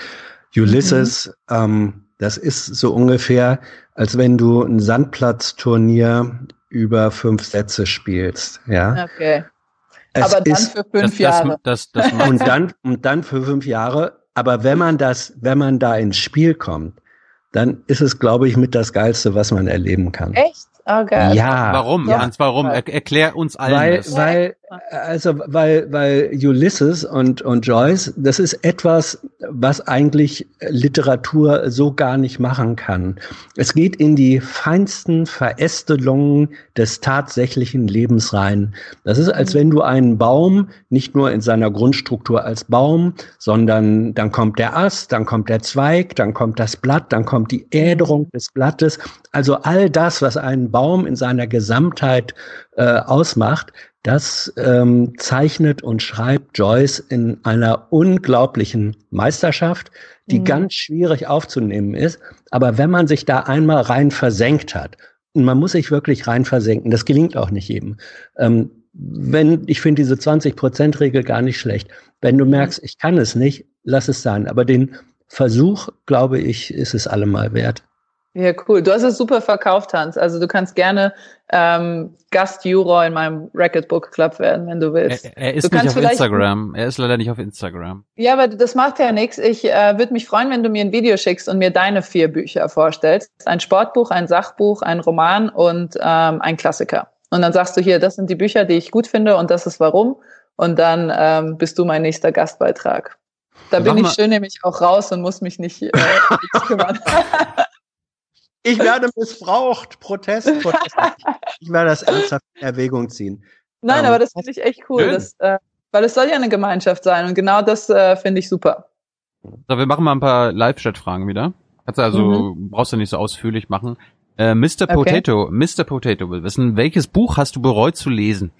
Ulysses, mhm. ähm, das ist so ungefähr, als wenn du ein Sandplatzturnier über fünf Sätze spielst, ja. Okay. Es aber dann ist, für fünf das, Jahre. Das, das, und dann und dann für fünf Jahre. Aber wenn man das, wenn man da ins Spiel kommt, dann ist es, glaube ich, mit das Geilste, was man erleben kann. Echt? Okay. Ja. Warum, ja. Hans, warum? Er, erklär uns allen weil, das. Weil, also, weil, weil Ulysses und, und Joyce, das ist etwas, was eigentlich Literatur so gar nicht machen kann. Es geht in die feinsten Verästelungen des tatsächlichen Lebens rein. Das ist, als wenn du einen Baum nicht nur in seiner Grundstruktur als Baum, sondern dann kommt der Ast, dann kommt der Zweig, dann kommt das Blatt, dann kommt die Äderung des Blattes. Also all das, was einen Baum in seiner Gesamtheit äh, ausmacht, das ähm, zeichnet und schreibt Joyce in einer unglaublichen Meisterschaft, die mhm. ganz schwierig aufzunehmen ist. Aber wenn man sich da einmal rein versenkt hat, und man muss sich wirklich rein versenken, das gelingt auch nicht jedem. Ähm, wenn, ich finde diese 20-Prozent-Regel gar nicht schlecht. Wenn du mhm. merkst, ich kann es nicht, lass es sein. Aber den Versuch, glaube ich, ist es allemal wert. Ja, cool. Du hast es super verkauft, Hans. Also du kannst gerne ähm, Gastjuror in meinem Racket Book Club werden, wenn du willst. Er, er ist du nicht auf Instagram. Er ist leider nicht auf Instagram. Ja, aber das macht ja nichts. Ich äh, würde mich freuen, wenn du mir ein Video schickst und mir deine vier Bücher vorstellst. Ein Sportbuch, ein Sachbuch, ein Roman und ähm, ein Klassiker. Und dann sagst du hier, das sind die Bücher, die ich gut finde und das ist warum. Und dann ähm, bist du mein nächster Gastbeitrag. Da bin ich schön nämlich auch raus und muss mich nicht äh, kümmern. Ich werde missbraucht. Protest, Protest. Ich werde das ernsthaft in Erwägung ziehen. Nein, ähm, aber das finde ich echt cool. Das, äh, weil es soll ja eine Gemeinschaft sein und genau das äh, finde ich super. So, wir machen mal ein paar Live-Chat-Fragen wieder. Kannst du also, mhm. brauchst du nicht so ausführlich machen. Äh, Mr. Potato, okay. Mr. Potato will wissen, welches Buch hast du bereut zu lesen?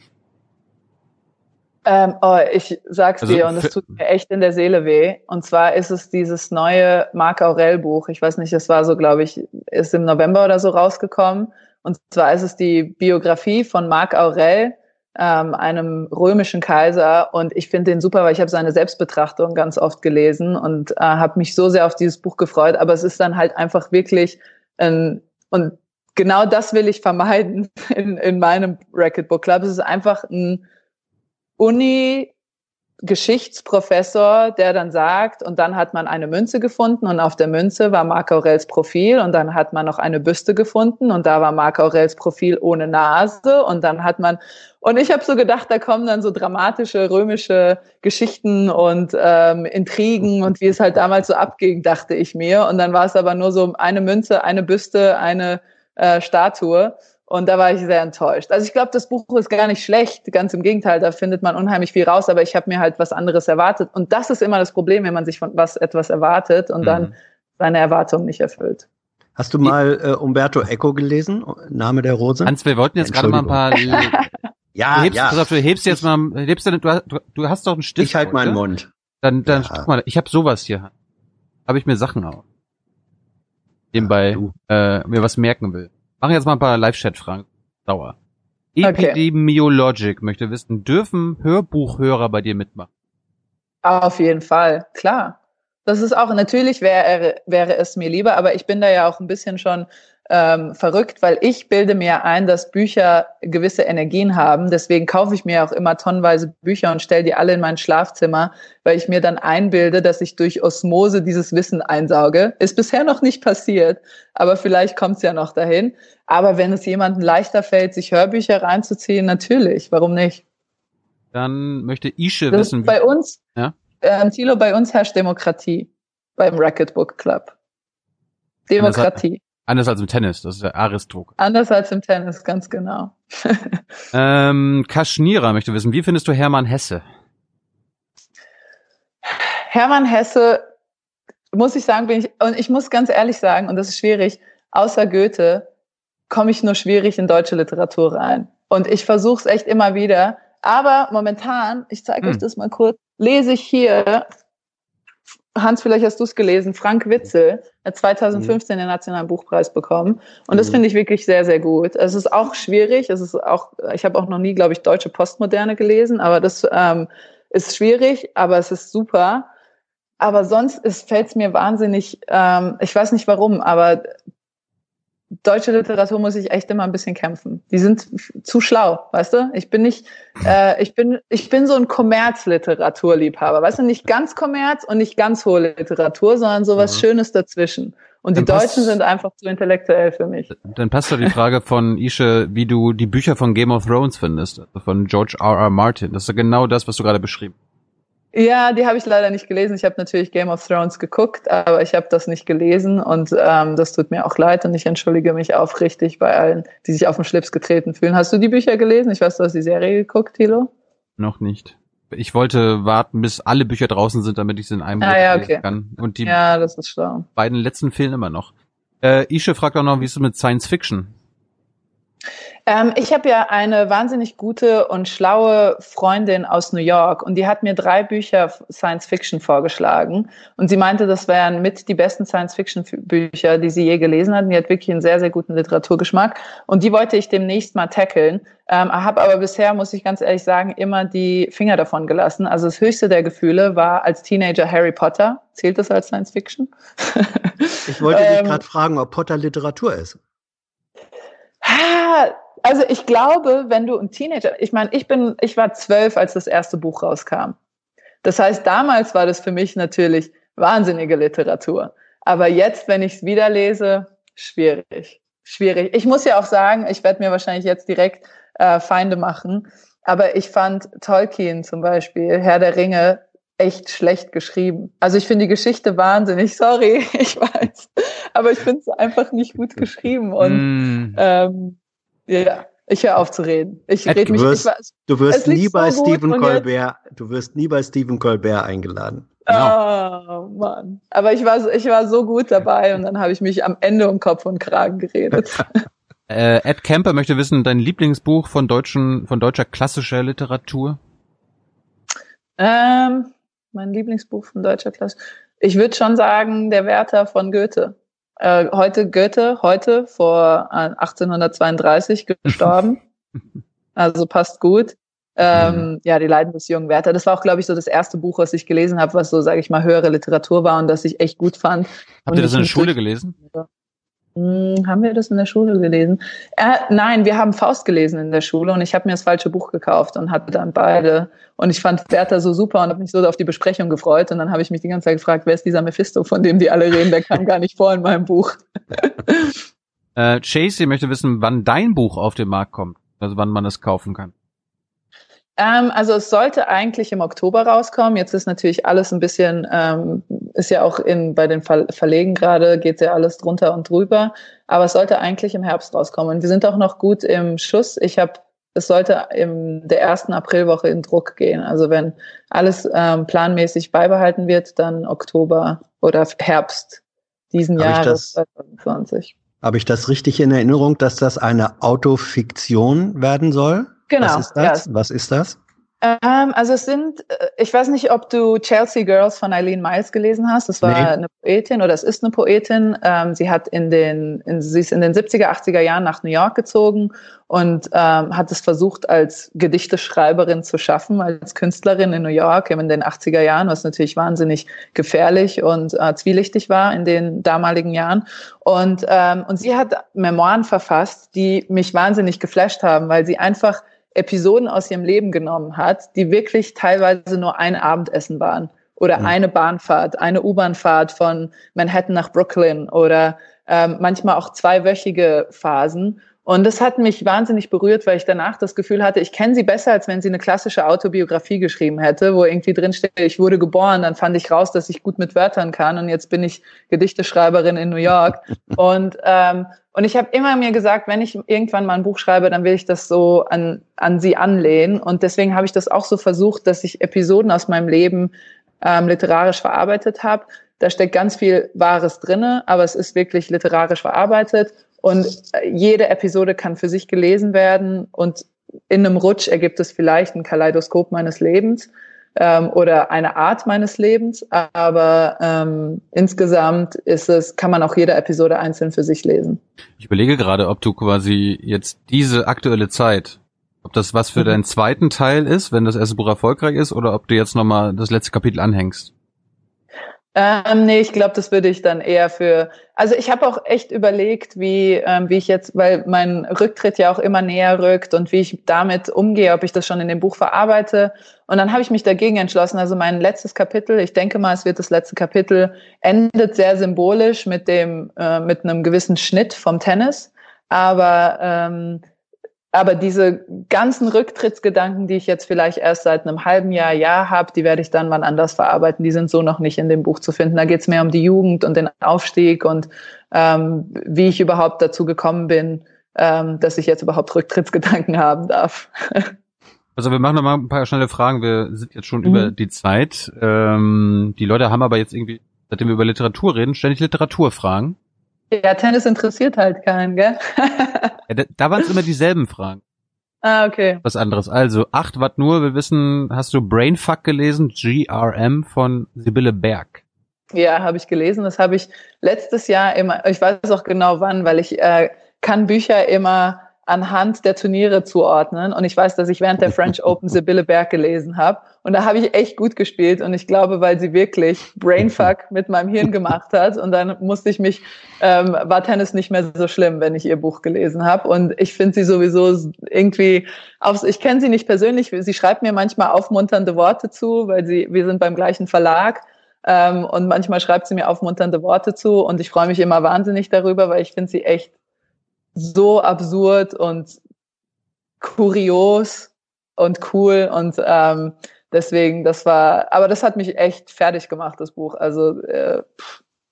Ähm, oh, ich sag's also, dir und es tut mir echt in der Seele weh. Und zwar ist es dieses neue Marc Aurel Buch. Ich weiß nicht, es war so, glaube ich, ist im November oder so rausgekommen. Und zwar ist es die Biografie von Marc Aurel, ähm, einem römischen Kaiser. Und ich finde den super, weil ich habe seine Selbstbetrachtung ganz oft gelesen und äh, habe mich so sehr auf dieses Buch gefreut. Aber es ist dann halt einfach wirklich ein, und genau das will ich vermeiden in, in meinem Racket Book Club. Es ist einfach ein Uni Geschichtsprofessor, der dann sagt, und dann hat man eine Münze gefunden und auf der Münze war Marc Aurels Profil und dann hat man noch eine Büste gefunden und da war Marc Aurels Profil ohne Nase und dann hat man, und ich habe so gedacht, da kommen dann so dramatische römische Geschichten und ähm, Intrigen und wie es halt damals so abging, dachte ich mir. Und dann war es aber nur so eine Münze, eine Büste, eine äh, Statue. Und da war ich sehr enttäuscht. Also ich glaube, das Buch ist gar nicht schlecht, ganz im Gegenteil, da findet man unheimlich viel raus, aber ich habe mir halt was anderes erwartet. Und das ist immer das Problem, wenn man sich von was etwas erwartet und mhm. dann seine Erwartungen nicht erfüllt. Hast du mal äh, Umberto Eco gelesen? Name der Rose? Hans, wir wollten jetzt gerade mal ein paar. ja, du hebst, ja. Pass auf, du hebst jetzt mal, hebst du, du, du hast doch einen Stift. Ich halt meinen Mund. Dann, dann ja. guck mal, ich habe sowas hier. Habe ich mir Sachen auf. Nebenbei ja, äh, mir was merken will. Machen jetzt mal ein paar Live-Chat-Fragen. Dauer. Okay. Epidemiologic möchte wissen, dürfen Hörbuchhörer bei dir mitmachen? Auf jeden Fall, klar. Das ist auch, natürlich wäre, wäre es mir lieber, aber ich bin da ja auch ein bisschen schon ähm, verrückt, weil ich bilde mir ein, dass Bücher gewisse Energien haben. Deswegen kaufe ich mir auch immer tonnenweise Bücher und stelle die alle in mein Schlafzimmer, weil ich mir dann einbilde, dass ich durch Osmose dieses Wissen einsauge. Ist bisher noch nicht passiert, aber vielleicht kommt es ja noch dahin. Aber wenn es jemandem leichter fällt, sich Hörbücher reinzuziehen, natürlich, warum nicht? Dann möchte Ische das wissen. Bei uns, ja? äh, Thilo, bei uns herrscht Demokratie beim Racket Book Club. Demokratie. Anders als im Tennis, das ist der Aristok. Anders als im Tennis, ganz genau. ähm, Kaschnira möchte wissen, wie findest du Hermann Hesse? Hermann Hesse, muss ich sagen, bin ich, und ich muss ganz ehrlich sagen, und das ist schwierig, außer Goethe komme ich nur schwierig in deutsche Literatur rein. Und ich versuche es echt immer wieder. Aber momentan, ich zeige hm. euch das mal kurz, lese ich hier Hans, vielleicht hast du es gelesen, Frank Witzel hat 2015 mhm. den Nationalen Buchpreis bekommen. Und das mhm. finde ich wirklich sehr, sehr gut. Es ist auch schwierig. Es ist auch, ich habe auch noch nie, glaube ich, deutsche Postmoderne gelesen, aber das ähm, ist schwierig, aber es ist super. Aber sonst fällt es mir wahnsinnig, ähm, ich weiß nicht warum, aber deutsche Literatur muss ich echt immer ein bisschen kämpfen. Die sind zu schlau, weißt du? Ich bin nicht, äh, ich bin, ich bin so ein Kommerzliteraturliebhaber, weißt du? Nicht ganz Kommerz und nicht ganz hohe Literatur, sondern so was ja. Schönes dazwischen. Und die dann Deutschen sind einfach zu intellektuell für mich. Dann passt doch die Frage von Ische, wie du die Bücher von Game of Thrones findest, also von George R. R. Martin. Das ist ja genau das, was du gerade beschrieben hast. Ja, die habe ich leider nicht gelesen. Ich habe natürlich Game of Thrones geguckt, aber ich habe das nicht gelesen und ähm, das tut mir auch leid und ich entschuldige mich aufrichtig bei allen, die sich auf den Schlips getreten fühlen. Hast du die Bücher gelesen? Ich weiß, du hast die Serie geguckt, Thilo? Noch nicht. Ich wollte warten, bis alle Bücher draußen sind, damit ich sie in einem ah, ja, okay. kann. Und die ja, das ist schlau. beiden letzten fehlen immer noch. Äh, Ische fragt auch noch, wie ist es mit Science Fiction? Ähm, ich habe ja eine wahnsinnig gute und schlaue Freundin aus New York und die hat mir drei Bücher Science Fiction vorgeschlagen und sie meinte, das wären mit die besten Science Fiction Bücher, die sie je gelesen hat. Und die hat wirklich einen sehr, sehr guten Literaturgeschmack und die wollte ich demnächst mal tackeln. Ähm, habe aber bisher, muss ich ganz ehrlich sagen, immer die Finger davon gelassen. Also das höchste der Gefühle war als Teenager Harry Potter. Zählt das als Science Fiction? ich wollte dich ähm, gerade fragen, ob Potter Literatur ist. Also ich glaube, wenn du ein Teenager, ich meine, ich bin, ich war zwölf, als das erste Buch rauskam. Das heißt, damals war das für mich natürlich wahnsinnige Literatur. Aber jetzt, wenn ich es wieder lese, schwierig. Schwierig. Ich muss ja auch sagen, ich werde mir wahrscheinlich jetzt direkt äh, Feinde machen. Aber ich fand Tolkien zum Beispiel, Herr der Ringe, echt schlecht geschrieben. Also ich finde die Geschichte wahnsinnig, sorry, ich weiß. Aber ich finde es einfach nicht gut geschrieben. Und mm. ähm, ja, ich höre auf zu reden. Ich rede mich. Wirst, ich, du wirst nie bei so Stephen Colbert. Du wirst nie bei Stephen Colbert eingeladen. Genau. Oh Mann. Aber ich war, ich war so gut dabei und dann habe ich mich am Ende um Kopf und Kragen geredet. äh, Ed Kemper möchte wissen, dein Lieblingsbuch von deutschen, von deutscher klassischer Literatur? Ähm, mein Lieblingsbuch von deutscher Klasse. Ich würde schon sagen, der Werther von Goethe. Äh, heute Goethe, heute vor 1832 äh, gestorben. also passt gut. Ähm, mhm. Ja, die Leiden des jungen Werther. Das war auch, glaube ich, so das erste Buch, was ich gelesen habe, was so, sage ich mal, höhere Literatur war und das ich echt gut fand. Habt ihr das in der Schule gelesen? Hm, haben wir das in der Schule gelesen? Äh, nein, wir haben Faust gelesen in der Schule und ich habe mir das falsche Buch gekauft und hatte dann beide. Und ich fand Bertha so super und habe mich so auf die Besprechung gefreut. Und dann habe ich mich die ganze Zeit gefragt, wer ist dieser Mephisto, von dem die alle reden? Der kam gar nicht vor in meinem Buch. äh, Chasey möchte wissen, wann dein Buch auf den Markt kommt, also wann man es kaufen kann. Ähm, also es sollte eigentlich im Oktober rauskommen. Jetzt ist natürlich alles ein bisschen, ähm, ist ja auch in, bei den Ver Verlegen gerade, geht ja alles drunter und drüber. Aber es sollte eigentlich im Herbst rauskommen. Und wir sind auch noch gut im Schuss. Ich habe, es sollte in der ersten Aprilwoche in Druck gehen. Also wenn alles ähm, planmäßig beibehalten wird, dann Oktober oder Herbst diesen Hab Jahres 2020. Habe ich das richtig in Erinnerung, dass das eine Autofiktion werden soll? Genau. Was ist das? Ja. Was ist das? Ähm, also es sind, äh, ich weiß nicht, ob du Chelsea Girls von Eileen Miles gelesen hast. Das war nee. eine Poetin oder es ist eine Poetin. Ähm, sie hat in den, in, sie ist in den 70er, 80er Jahren nach New York gezogen und ähm, hat es versucht, als Gedichteschreiberin zu schaffen, als Künstlerin in New York in den 80er Jahren, was natürlich wahnsinnig gefährlich und äh, zwielichtig war in den damaligen Jahren. Und, ähm, und sie hat Memoiren verfasst, die mich wahnsinnig geflasht haben, weil sie einfach Episoden aus ihrem Leben genommen hat, die wirklich teilweise nur ein Abendessen waren oder mhm. eine Bahnfahrt, eine U-Bahnfahrt von Manhattan nach Brooklyn oder ähm, manchmal auch zweiwöchige Phasen. Und das hat mich wahnsinnig berührt, weil ich danach das Gefühl hatte, ich kenne sie besser, als wenn sie eine klassische Autobiografie geschrieben hätte, wo irgendwie drinsteht, ich wurde geboren, dann fand ich raus, dass ich gut mit Wörtern kann und jetzt bin ich Gedichteschreiberin in New York. und, ähm, und ich habe immer mir gesagt, wenn ich irgendwann mal ein Buch schreibe, dann will ich das so an, an sie anlehnen. Und deswegen habe ich das auch so versucht, dass ich Episoden aus meinem Leben ähm, literarisch verarbeitet habe. Da steckt ganz viel Wahres drinne, aber es ist wirklich literarisch verarbeitet. Und jede Episode kann für sich gelesen werden und in einem Rutsch ergibt es vielleicht ein Kaleidoskop meines Lebens ähm, oder eine Art meines Lebens, aber ähm, insgesamt ist es, kann man auch jede Episode einzeln für sich lesen. Ich überlege gerade, ob du quasi jetzt diese aktuelle Zeit, ob das was für mhm. deinen zweiten Teil ist, wenn das erste Buch erfolgreich ist, oder ob du jetzt nochmal das letzte Kapitel anhängst. Ähm, nee, ich glaube, das würde ich dann eher für. Also ich habe auch echt überlegt, wie, ähm, wie ich jetzt, weil mein Rücktritt ja auch immer näher rückt und wie ich damit umgehe, ob ich das schon in dem Buch verarbeite. Und dann habe ich mich dagegen entschlossen. Also mein letztes Kapitel, ich denke mal, es wird das letzte Kapitel, endet sehr symbolisch mit dem, äh, mit einem gewissen Schnitt vom Tennis. Aber ähm, aber diese ganzen Rücktrittsgedanken, die ich jetzt vielleicht erst seit einem halben Jahr, Jahr habe, die werde ich dann mal anders verarbeiten. Die sind so noch nicht in dem Buch zu finden. Da geht es mehr um die Jugend und den Aufstieg und ähm, wie ich überhaupt dazu gekommen bin, ähm, dass ich jetzt überhaupt Rücktrittsgedanken haben darf. Also wir machen noch mal ein paar schnelle Fragen. Wir sind jetzt schon mhm. über die Zeit. Ähm, die Leute haben aber jetzt irgendwie, seitdem wir über Literatur reden, ständig Literaturfragen. Ja, Tennis interessiert halt keinen, gell? ja, da da waren es immer dieselben Fragen. Ah, okay. Was anderes. Also, 8 Watt nur, wir wissen, hast du Brainfuck gelesen? GRM von Sibylle Berg. Ja, habe ich gelesen. Das habe ich letztes Jahr immer, ich weiß auch genau wann, weil ich äh, kann Bücher immer anhand der Turniere zuordnen. Und ich weiß, dass ich während der French Open Sibylle Berg gelesen habe. Und da habe ich echt gut gespielt. Und ich glaube, weil sie wirklich Brainfuck mit meinem Hirn gemacht hat. Und dann musste ich mich, ähm, war Tennis nicht mehr so schlimm, wenn ich ihr Buch gelesen habe. Und ich finde sie sowieso irgendwie, aufs, ich kenne sie nicht persönlich. Sie schreibt mir manchmal aufmunternde Worte zu, weil sie, wir sind beim gleichen Verlag. Ähm, und manchmal schreibt sie mir aufmunternde Worte zu. Und ich freue mich immer wahnsinnig darüber, weil ich finde sie echt so absurd und kurios und cool und ähm, deswegen, das war, aber das hat mich echt fertig gemacht, das Buch. Also äh,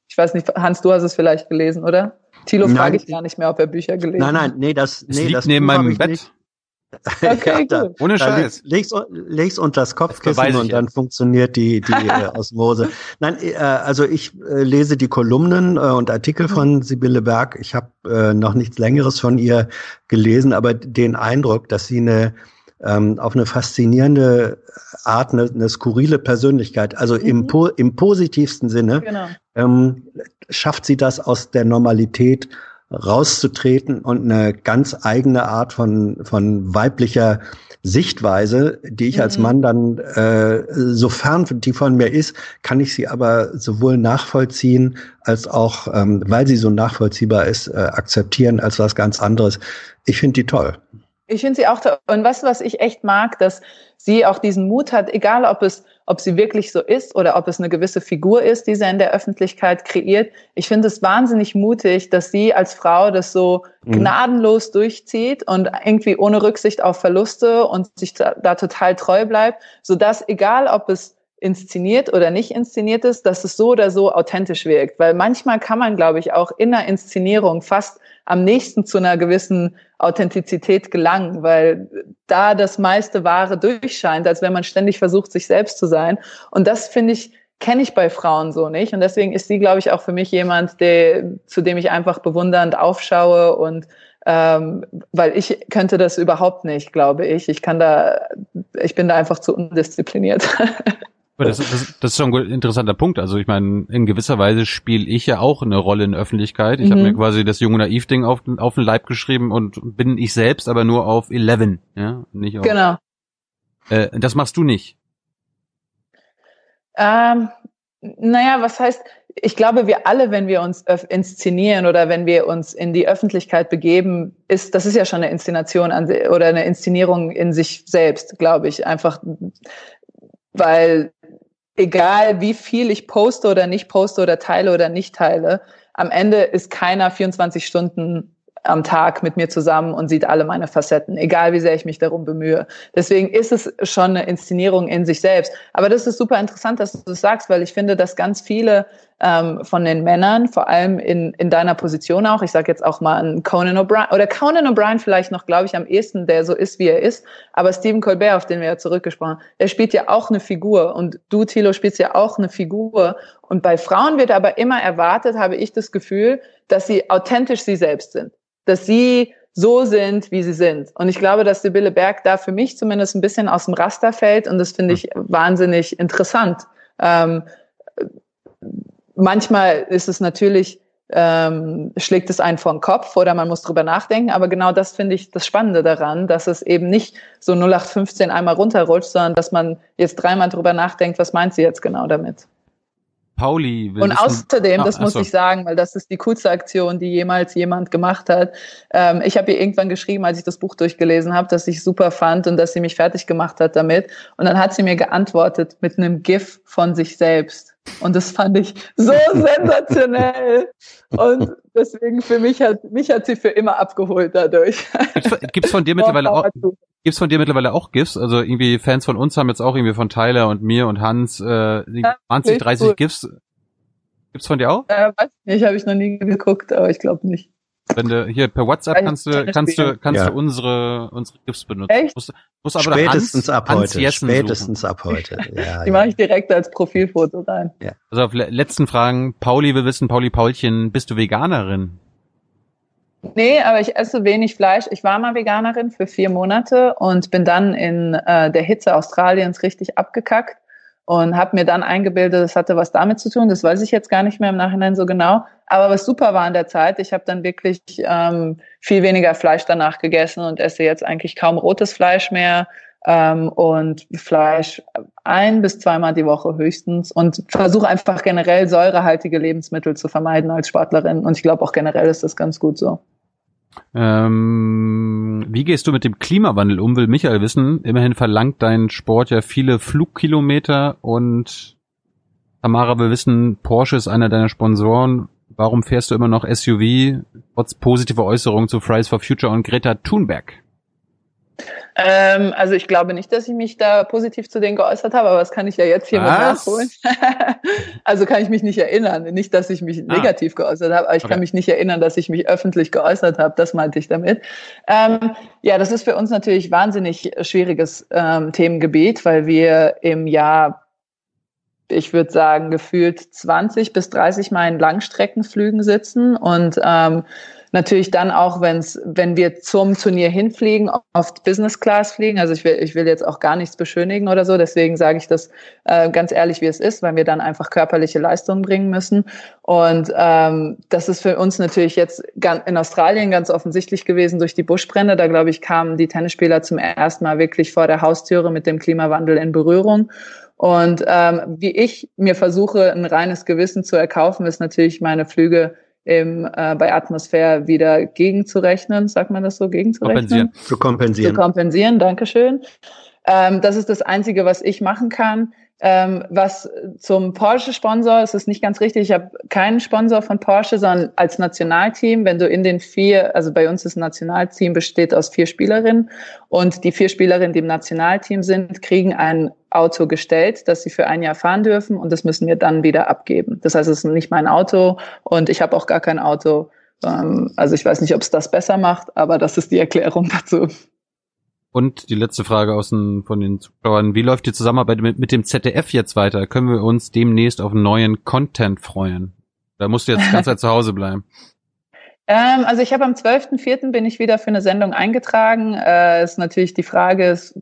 ich weiß nicht, Hans, du hast es vielleicht gelesen, oder? Thilo frage ich gar nicht mehr, ob er Bücher gelesen hat. Nein, nein, nee, das, es nee, liegt das neben meinem Bett. Nicht. Okay, ja, da, Ohne Scheiß. Leg's, leg's unter das Kopfkissen und dann funktioniert die, die äh, Osmose. Nein, äh, also ich äh, lese die Kolumnen äh, und Artikel von Sibylle Berg. Ich habe äh, noch nichts Längeres von ihr gelesen, aber den Eindruck, dass sie eine ähm, auf eine faszinierende Art, eine, eine skurrile Persönlichkeit, also mhm. im, po im positivsten Sinne, genau. ähm, schafft sie das aus der Normalität rauszutreten und eine ganz eigene Art von, von weiblicher Sichtweise, die ich mhm. als Mann dann, äh, sofern die von mir ist, kann ich sie aber sowohl nachvollziehen als auch, ähm, weil sie so nachvollziehbar ist, äh, akzeptieren als was ganz anderes. Ich finde die toll. Ich finde sie auch toll. Und was, was ich echt mag, dass sie auch diesen Mut hat, egal ob es, ob sie wirklich so ist oder ob es eine gewisse Figur ist, die sie in der Öffentlichkeit kreiert. Ich finde es wahnsinnig mutig, dass sie als Frau das so mhm. gnadenlos durchzieht und irgendwie ohne Rücksicht auf Verluste und sich da, da total treu bleibt, so dass egal ob es inszeniert oder nicht inszeniert ist, dass es so oder so authentisch wirkt. Weil manchmal kann man, glaube ich, auch in der Inszenierung fast am nächsten zu einer gewissen Authentizität gelangen, weil da das meiste Wahre durchscheint, als wenn man ständig versucht, sich selbst zu sein. Und das finde ich, kenne ich bei Frauen so nicht. Und deswegen ist sie, glaube ich, auch für mich jemand, der, zu dem ich einfach bewundernd aufschaue und ähm, weil ich könnte das überhaupt nicht, glaube ich. Ich kann da, ich bin da einfach zu undiszipliniert. Aber das, das, das ist schon ein interessanter Punkt. Also ich meine, in gewisser Weise spiele ich ja auch eine Rolle in der Öffentlichkeit. Ich mhm. habe mir quasi das junge Naiv-Ding auf, auf den Leib geschrieben und bin ich selbst, aber nur auf 11, ja, nicht auf. Genau. Äh, das machst du nicht. Ähm, naja, was heißt, ich glaube, wir alle, wenn wir uns inszenieren oder wenn wir uns in die Öffentlichkeit begeben, ist, das ist ja schon eine Inszenation an, oder eine Inszenierung in sich selbst, glaube ich. Einfach, weil egal wie viel ich poste oder nicht poste oder teile oder nicht teile, am Ende ist keiner 24 Stunden am Tag mit mir zusammen und sieht alle meine Facetten, egal wie sehr ich mich darum bemühe. Deswegen ist es schon eine Inszenierung in sich selbst. Aber das ist super interessant, dass du das sagst, weil ich finde, dass ganz viele ähm, von den Männern, vor allem in, in deiner Position auch, ich sage jetzt auch mal an Conan O'Brien, oder Conan O'Brien vielleicht noch, glaube ich, am ehesten, der so ist, wie er ist, aber Stephen Colbert, auf den wir ja zurückgesprochen haben, der spielt ja auch eine Figur und du, Thilo, spielst ja auch eine Figur und bei Frauen wird aber immer erwartet, habe ich das Gefühl, dass sie authentisch sie selbst sind dass sie so sind, wie sie sind. Und ich glaube, dass Sibylle Berg da für mich zumindest ein bisschen aus dem Raster fällt und das finde ich wahnsinnig interessant. Ähm, manchmal ist es natürlich, ähm, schlägt es einen vor den Kopf oder man muss drüber nachdenken, aber genau das finde ich das Spannende daran, dass es eben nicht so 0815 einmal runterrutscht, sondern dass man jetzt dreimal drüber nachdenkt, was meint sie jetzt genau damit. Pauli. und wissen, außerdem, ah, das muss ich sagen, weil das ist die coolste Aktion, die jemals jemand gemacht hat. Ähm, ich habe ihr irgendwann geschrieben, als ich das Buch durchgelesen habe, dass ich super fand und dass sie mich fertig gemacht hat damit. Und dann hat sie mir geantwortet mit einem GIF von sich selbst. Und das fand ich so sensationell. Und deswegen für mich hat mich hat sie für immer abgeholt dadurch. Gibt's von dir mittlerweile auch Gibt's von dir mittlerweile auch GIFs? Also irgendwie Fans von uns haben jetzt auch irgendwie von Tyler und mir und Hans äh, 20, 30 cool. GIFs. Gibt's von dir auch? Äh, weiß nicht, habe ich noch nie geguckt, aber ich glaube nicht. Wenn du hier per WhatsApp kannst du kannst du kannst ja. du unsere unsere GIFs benutzen. Echt? Musst, musst aber Spätestens Hans, ab heute. Hans Spätestens suchen. ab heute. Ja, Die ja. mache ich direkt als Profilfoto rein. Ja. Also auf letzten Fragen. Pauli will wissen, Pauli Paulchen, bist du Veganerin? Nee, aber ich esse wenig Fleisch. Ich war mal Veganerin für vier Monate und bin dann in äh, der Hitze Australiens richtig abgekackt und habe mir dann eingebildet, das hatte was damit zu tun. Das weiß ich jetzt gar nicht mehr im Nachhinein so genau. Aber was super war in der Zeit, ich habe dann wirklich ähm, viel weniger Fleisch danach gegessen und esse jetzt eigentlich kaum rotes Fleisch mehr ähm, und Fleisch ein bis zweimal die Woche höchstens und versuche einfach generell säurehaltige Lebensmittel zu vermeiden als Sportlerin. Und ich glaube auch generell ist das ganz gut so. Ähm, wie gehst du mit dem Klimawandel um, will Michael wissen. Immerhin verlangt dein Sport ja viele Flugkilometer und Tamara will wissen, Porsche ist einer deiner Sponsoren. Warum fährst du immer noch SUV, trotz positiver Äußerungen zu Fridays for Future und Greta Thunberg? Ähm, also ich glaube nicht, dass ich mich da positiv zu denen geäußert habe, aber das kann ich ja jetzt hier mit nachholen. also kann ich mich nicht erinnern. Nicht, dass ich mich ah. negativ geäußert habe, aber ich okay. kann mich nicht erinnern, dass ich mich öffentlich geäußert habe. Das meinte ich damit. Ähm, ja, das ist für uns natürlich wahnsinnig schwieriges ähm, Themengebiet, weil wir im Jahr ich würde sagen, gefühlt 20 bis 30 Mal in Langstreckenflügen sitzen und ähm, natürlich dann auch, wenn's, wenn wir zum Turnier hinfliegen, oft Business Class fliegen. Also ich will, ich will jetzt auch gar nichts beschönigen oder so. Deswegen sage ich das äh, ganz ehrlich, wie es ist, weil wir dann einfach körperliche Leistungen bringen müssen. Und ähm, das ist für uns natürlich jetzt in Australien ganz offensichtlich gewesen durch die Buschbrände. Da glaube ich, kamen die Tennisspieler zum ersten Mal wirklich vor der Haustüre mit dem Klimawandel in Berührung. Und ähm, wie ich mir versuche, ein reines Gewissen zu erkaufen, ist natürlich meine Flüge im, äh, bei Atmosphäre wieder gegenzurechnen, sagt man das so, gegenzurechnen? Kompensieren. Zu kompensieren. Zu kompensieren, Dankeschön. Ähm, das ist das Einzige, was ich machen kann. Ähm, was zum Porsche-Sponsor, es ist nicht ganz richtig, ich habe keinen Sponsor von Porsche, sondern als Nationalteam, wenn du in den vier, also bei uns ein Nationalteam, besteht aus vier Spielerinnen und die vier Spielerinnen, die im Nationalteam sind, kriegen ein Auto gestellt, das sie für ein Jahr fahren dürfen und das müssen wir dann wieder abgeben. Das heißt, es ist nicht mein Auto und ich habe auch gar kein Auto. Ähm, also ich weiß nicht, ob es das besser macht, aber das ist die Erklärung dazu. Und die letzte Frage aus den, von den Zuschauern. Wie läuft die Zusammenarbeit mit, mit dem ZDF jetzt weiter? Können wir uns demnächst auf neuen Content freuen? Da musst du jetzt die ganze Zeit zu Hause bleiben. Ähm, also ich habe am 12.04. bin ich wieder für eine Sendung eingetragen. Äh, ist natürlich die Frage, ist,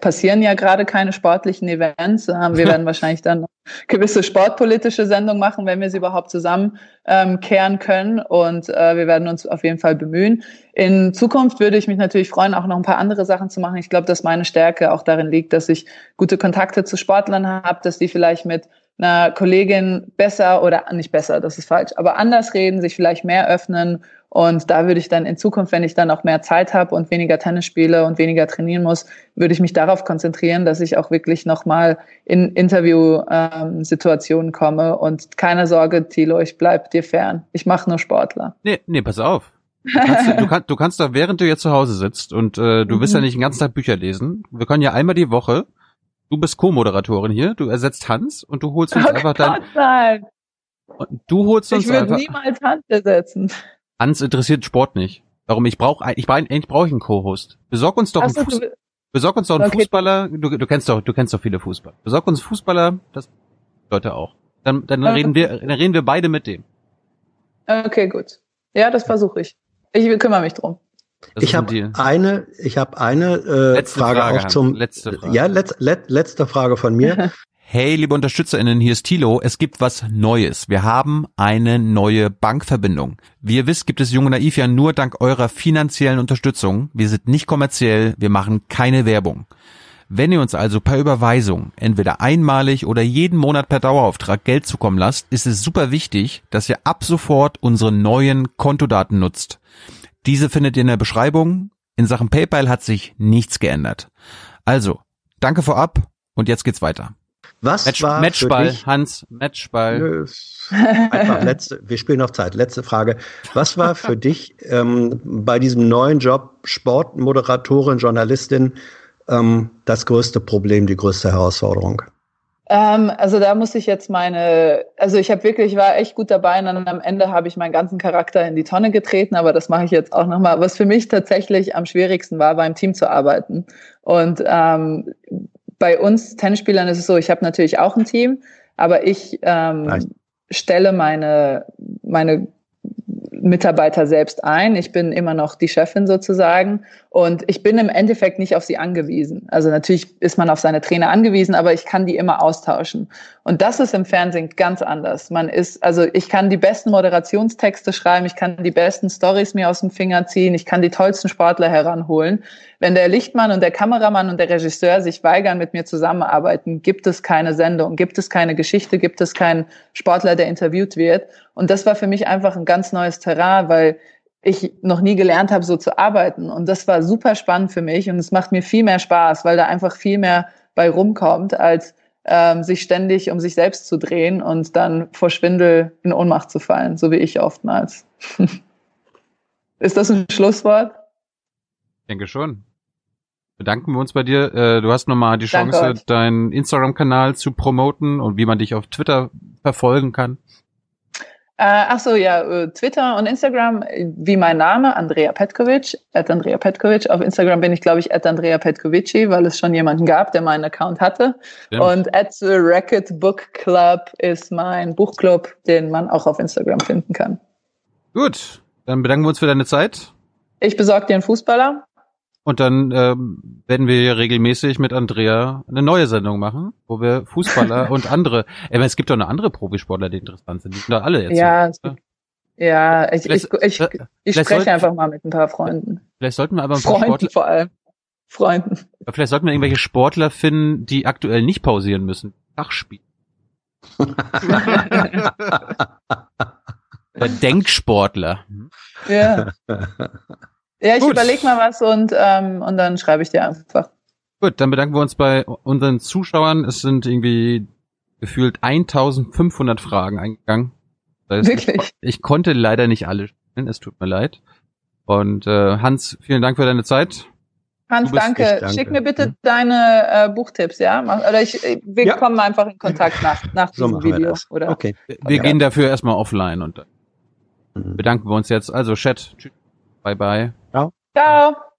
passieren ja gerade keine sportlichen Events. Ähm, wir werden wahrscheinlich dann gewisse sportpolitische Sendungen machen, wenn wir sie überhaupt zusammenkehren ähm, können. Und äh, wir werden uns auf jeden Fall bemühen. In Zukunft würde ich mich natürlich freuen, auch noch ein paar andere Sachen zu machen. Ich glaube, dass meine Stärke auch darin liegt, dass ich gute Kontakte zu Sportlern habe, dass die vielleicht mit einer Kollegin besser oder nicht besser, das ist falsch, aber anders reden, sich vielleicht mehr öffnen und da würde ich dann in Zukunft, wenn ich dann auch mehr Zeit habe und weniger Tennis spiele und weniger trainieren muss, würde ich mich darauf konzentrieren, dass ich auch wirklich nochmal in Interview-Situationen ähm, komme. Und keine Sorge, Thilo, ich bleib dir fern. Ich mache nur Sportler. Nee, nee, pass auf. Du kannst, du, kann, du kannst da, während du jetzt zu Hause sitzt und äh, du mhm. willst ja nicht den ganzen Tag Bücher lesen, wir können ja einmal die Woche, du bist Co-Moderatorin hier, du ersetzt Hans und du holst uns oh einfach Gott, dann. Nein. Du holst uns ich einfach. Ich würde niemals Hans ersetzen. Hans interessiert Sport nicht. Warum? Ich brauche, ich brauche, eigentlich brauche ich einen Co-Host. Besorg uns doch einen, so, Fuß, besorg uns doch einen okay. Fußballer. Du, du kennst doch, du kennst doch viele Fußballer. Besorg uns Fußballer, das Leute auch. Dann, dann okay. reden wir, dann reden wir beide mit dem. Okay, gut. Ja, das versuche ich. Ich kümmere mich drum. Das ich habe eine, ich habe eine äh, Frage, Frage, auch zum letzte Frage. ja letz, let, letzte Frage von mir. Hey, liebe UnterstützerInnen, hier ist Tilo. Es gibt was Neues. Wir haben eine neue Bankverbindung. Wie ihr wisst, gibt es Junge Naiv ja nur dank eurer finanziellen Unterstützung. Wir sind nicht kommerziell, wir machen keine Werbung. Wenn ihr uns also per Überweisung, entweder einmalig oder jeden Monat per Dauerauftrag Geld zukommen lasst, ist es super wichtig, dass ihr ab sofort unsere neuen Kontodaten nutzt. Diese findet ihr in der Beschreibung. In Sachen PayPal hat sich nichts geändert. Also, danke vorab und jetzt geht's weiter. Was Match, war Matchball, für dich, Hans, Matchball. Einfach letzte, wir spielen noch Zeit. Letzte Frage. Was war für dich ähm, bei diesem neuen Job Sportmoderatorin, Journalistin ähm, das größte Problem, die größte Herausforderung? Ähm, also da muss ich jetzt meine, also ich habe wirklich, ich war echt gut dabei und dann am Ende habe ich meinen ganzen Charakter in die Tonne getreten, aber das mache ich jetzt auch nochmal. Was für mich tatsächlich am schwierigsten war, war im Team zu arbeiten. Und ähm, bei uns Tennisspielern ist es so, ich habe natürlich auch ein Team, aber ich ähm, stelle meine, meine Mitarbeiter selbst ein. Ich bin immer noch die Chefin sozusagen und ich bin im Endeffekt nicht auf sie angewiesen. Also natürlich ist man auf seine Trainer angewiesen, aber ich kann die immer austauschen. Und das ist im Fernsehen ganz anders. Man ist, also ich kann die besten Moderationstexte schreiben, ich kann die besten Stories mir aus dem Finger ziehen, ich kann die tollsten Sportler heranholen. Wenn der Lichtmann und der Kameramann und der Regisseur sich weigern, mit mir zusammenarbeiten, gibt es keine Sendung, gibt es keine Geschichte, gibt es keinen Sportler, der interviewt wird. Und das war für mich einfach ein ganz neues Terrain, weil ich noch nie gelernt habe, so zu arbeiten. Und das war super spannend für mich und es macht mir viel mehr Spaß, weil da einfach viel mehr bei rumkommt, als ähm, sich ständig um sich selbst zu drehen und dann vor Schwindel in Ohnmacht zu fallen, so wie ich oftmals. Ist das ein Schlusswort? Ich denke schon bedanken wir uns bei dir. Äh, du hast nochmal die Chance, deinen Instagram-Kanal zu promoten und wie man dich auf Twitter verfolgen kann. Äh, ach so, ja, äh, Twitter und Instagram, wie mein Name, Andrea Petkovic, at Andrea Petkovic. Auf Instagram bin ich, glaube ich, at Andrea Petkovici, weil es schon jemanden gab, der meinen Account hatte. Ja. Und at the Racket Book Club ist mein Buchclub, den man auch auf Instagram finden kann. Gut, dann bedanken wir uns für deine Zeit. Ich besorge dir einen Fußballer. Und dann ähm, werden wir regelmäßig mit Andrea eine neue Sendung machen, wo wir Fußballer und andere. Ey, es gibt doch noch andere Profisportler, die interessant sind. Die sind doch alle jetzt. Ja, so, ja, ich, ich, ich, ich spreche sollten, einfach mal mit ein paar Freunden. Vielleicht sollten wir aber ein paar Freunden Sportler, vor allem. Freunden. Vielleicht sollten wir irgendwelche Sportler finden, die aktuell nicht pausieren müssen. Schachspiel. Denksportler. Ja. Ja, ich überlege mal was und, ähm, und dann schreibe ich dir einfach. Gut, dann bedanken wir uns bei unseren Zuschauern. Es sind irgendwie gefühlt 1500 Fragen eingegangen. Das heißt, Wirklich? Ich, ich, konnte leider nicht alle stellen, es tut mir leid. Und äh, Hans, vielen Dank für deine Zeit. Hans, danke. danke. Schick mir bitte hm? deine äh, Buchtipps, ja? Oder ich, wir ja. kommen einfach in Kontakt nach, nach so diesem Video. Oder? Okay. Wir ja. gehen dafür erstmal offline und dann mhm. bedanken wir uns jetzt. Also, Chat, tschüss, bye bye. Ciao. Ciao.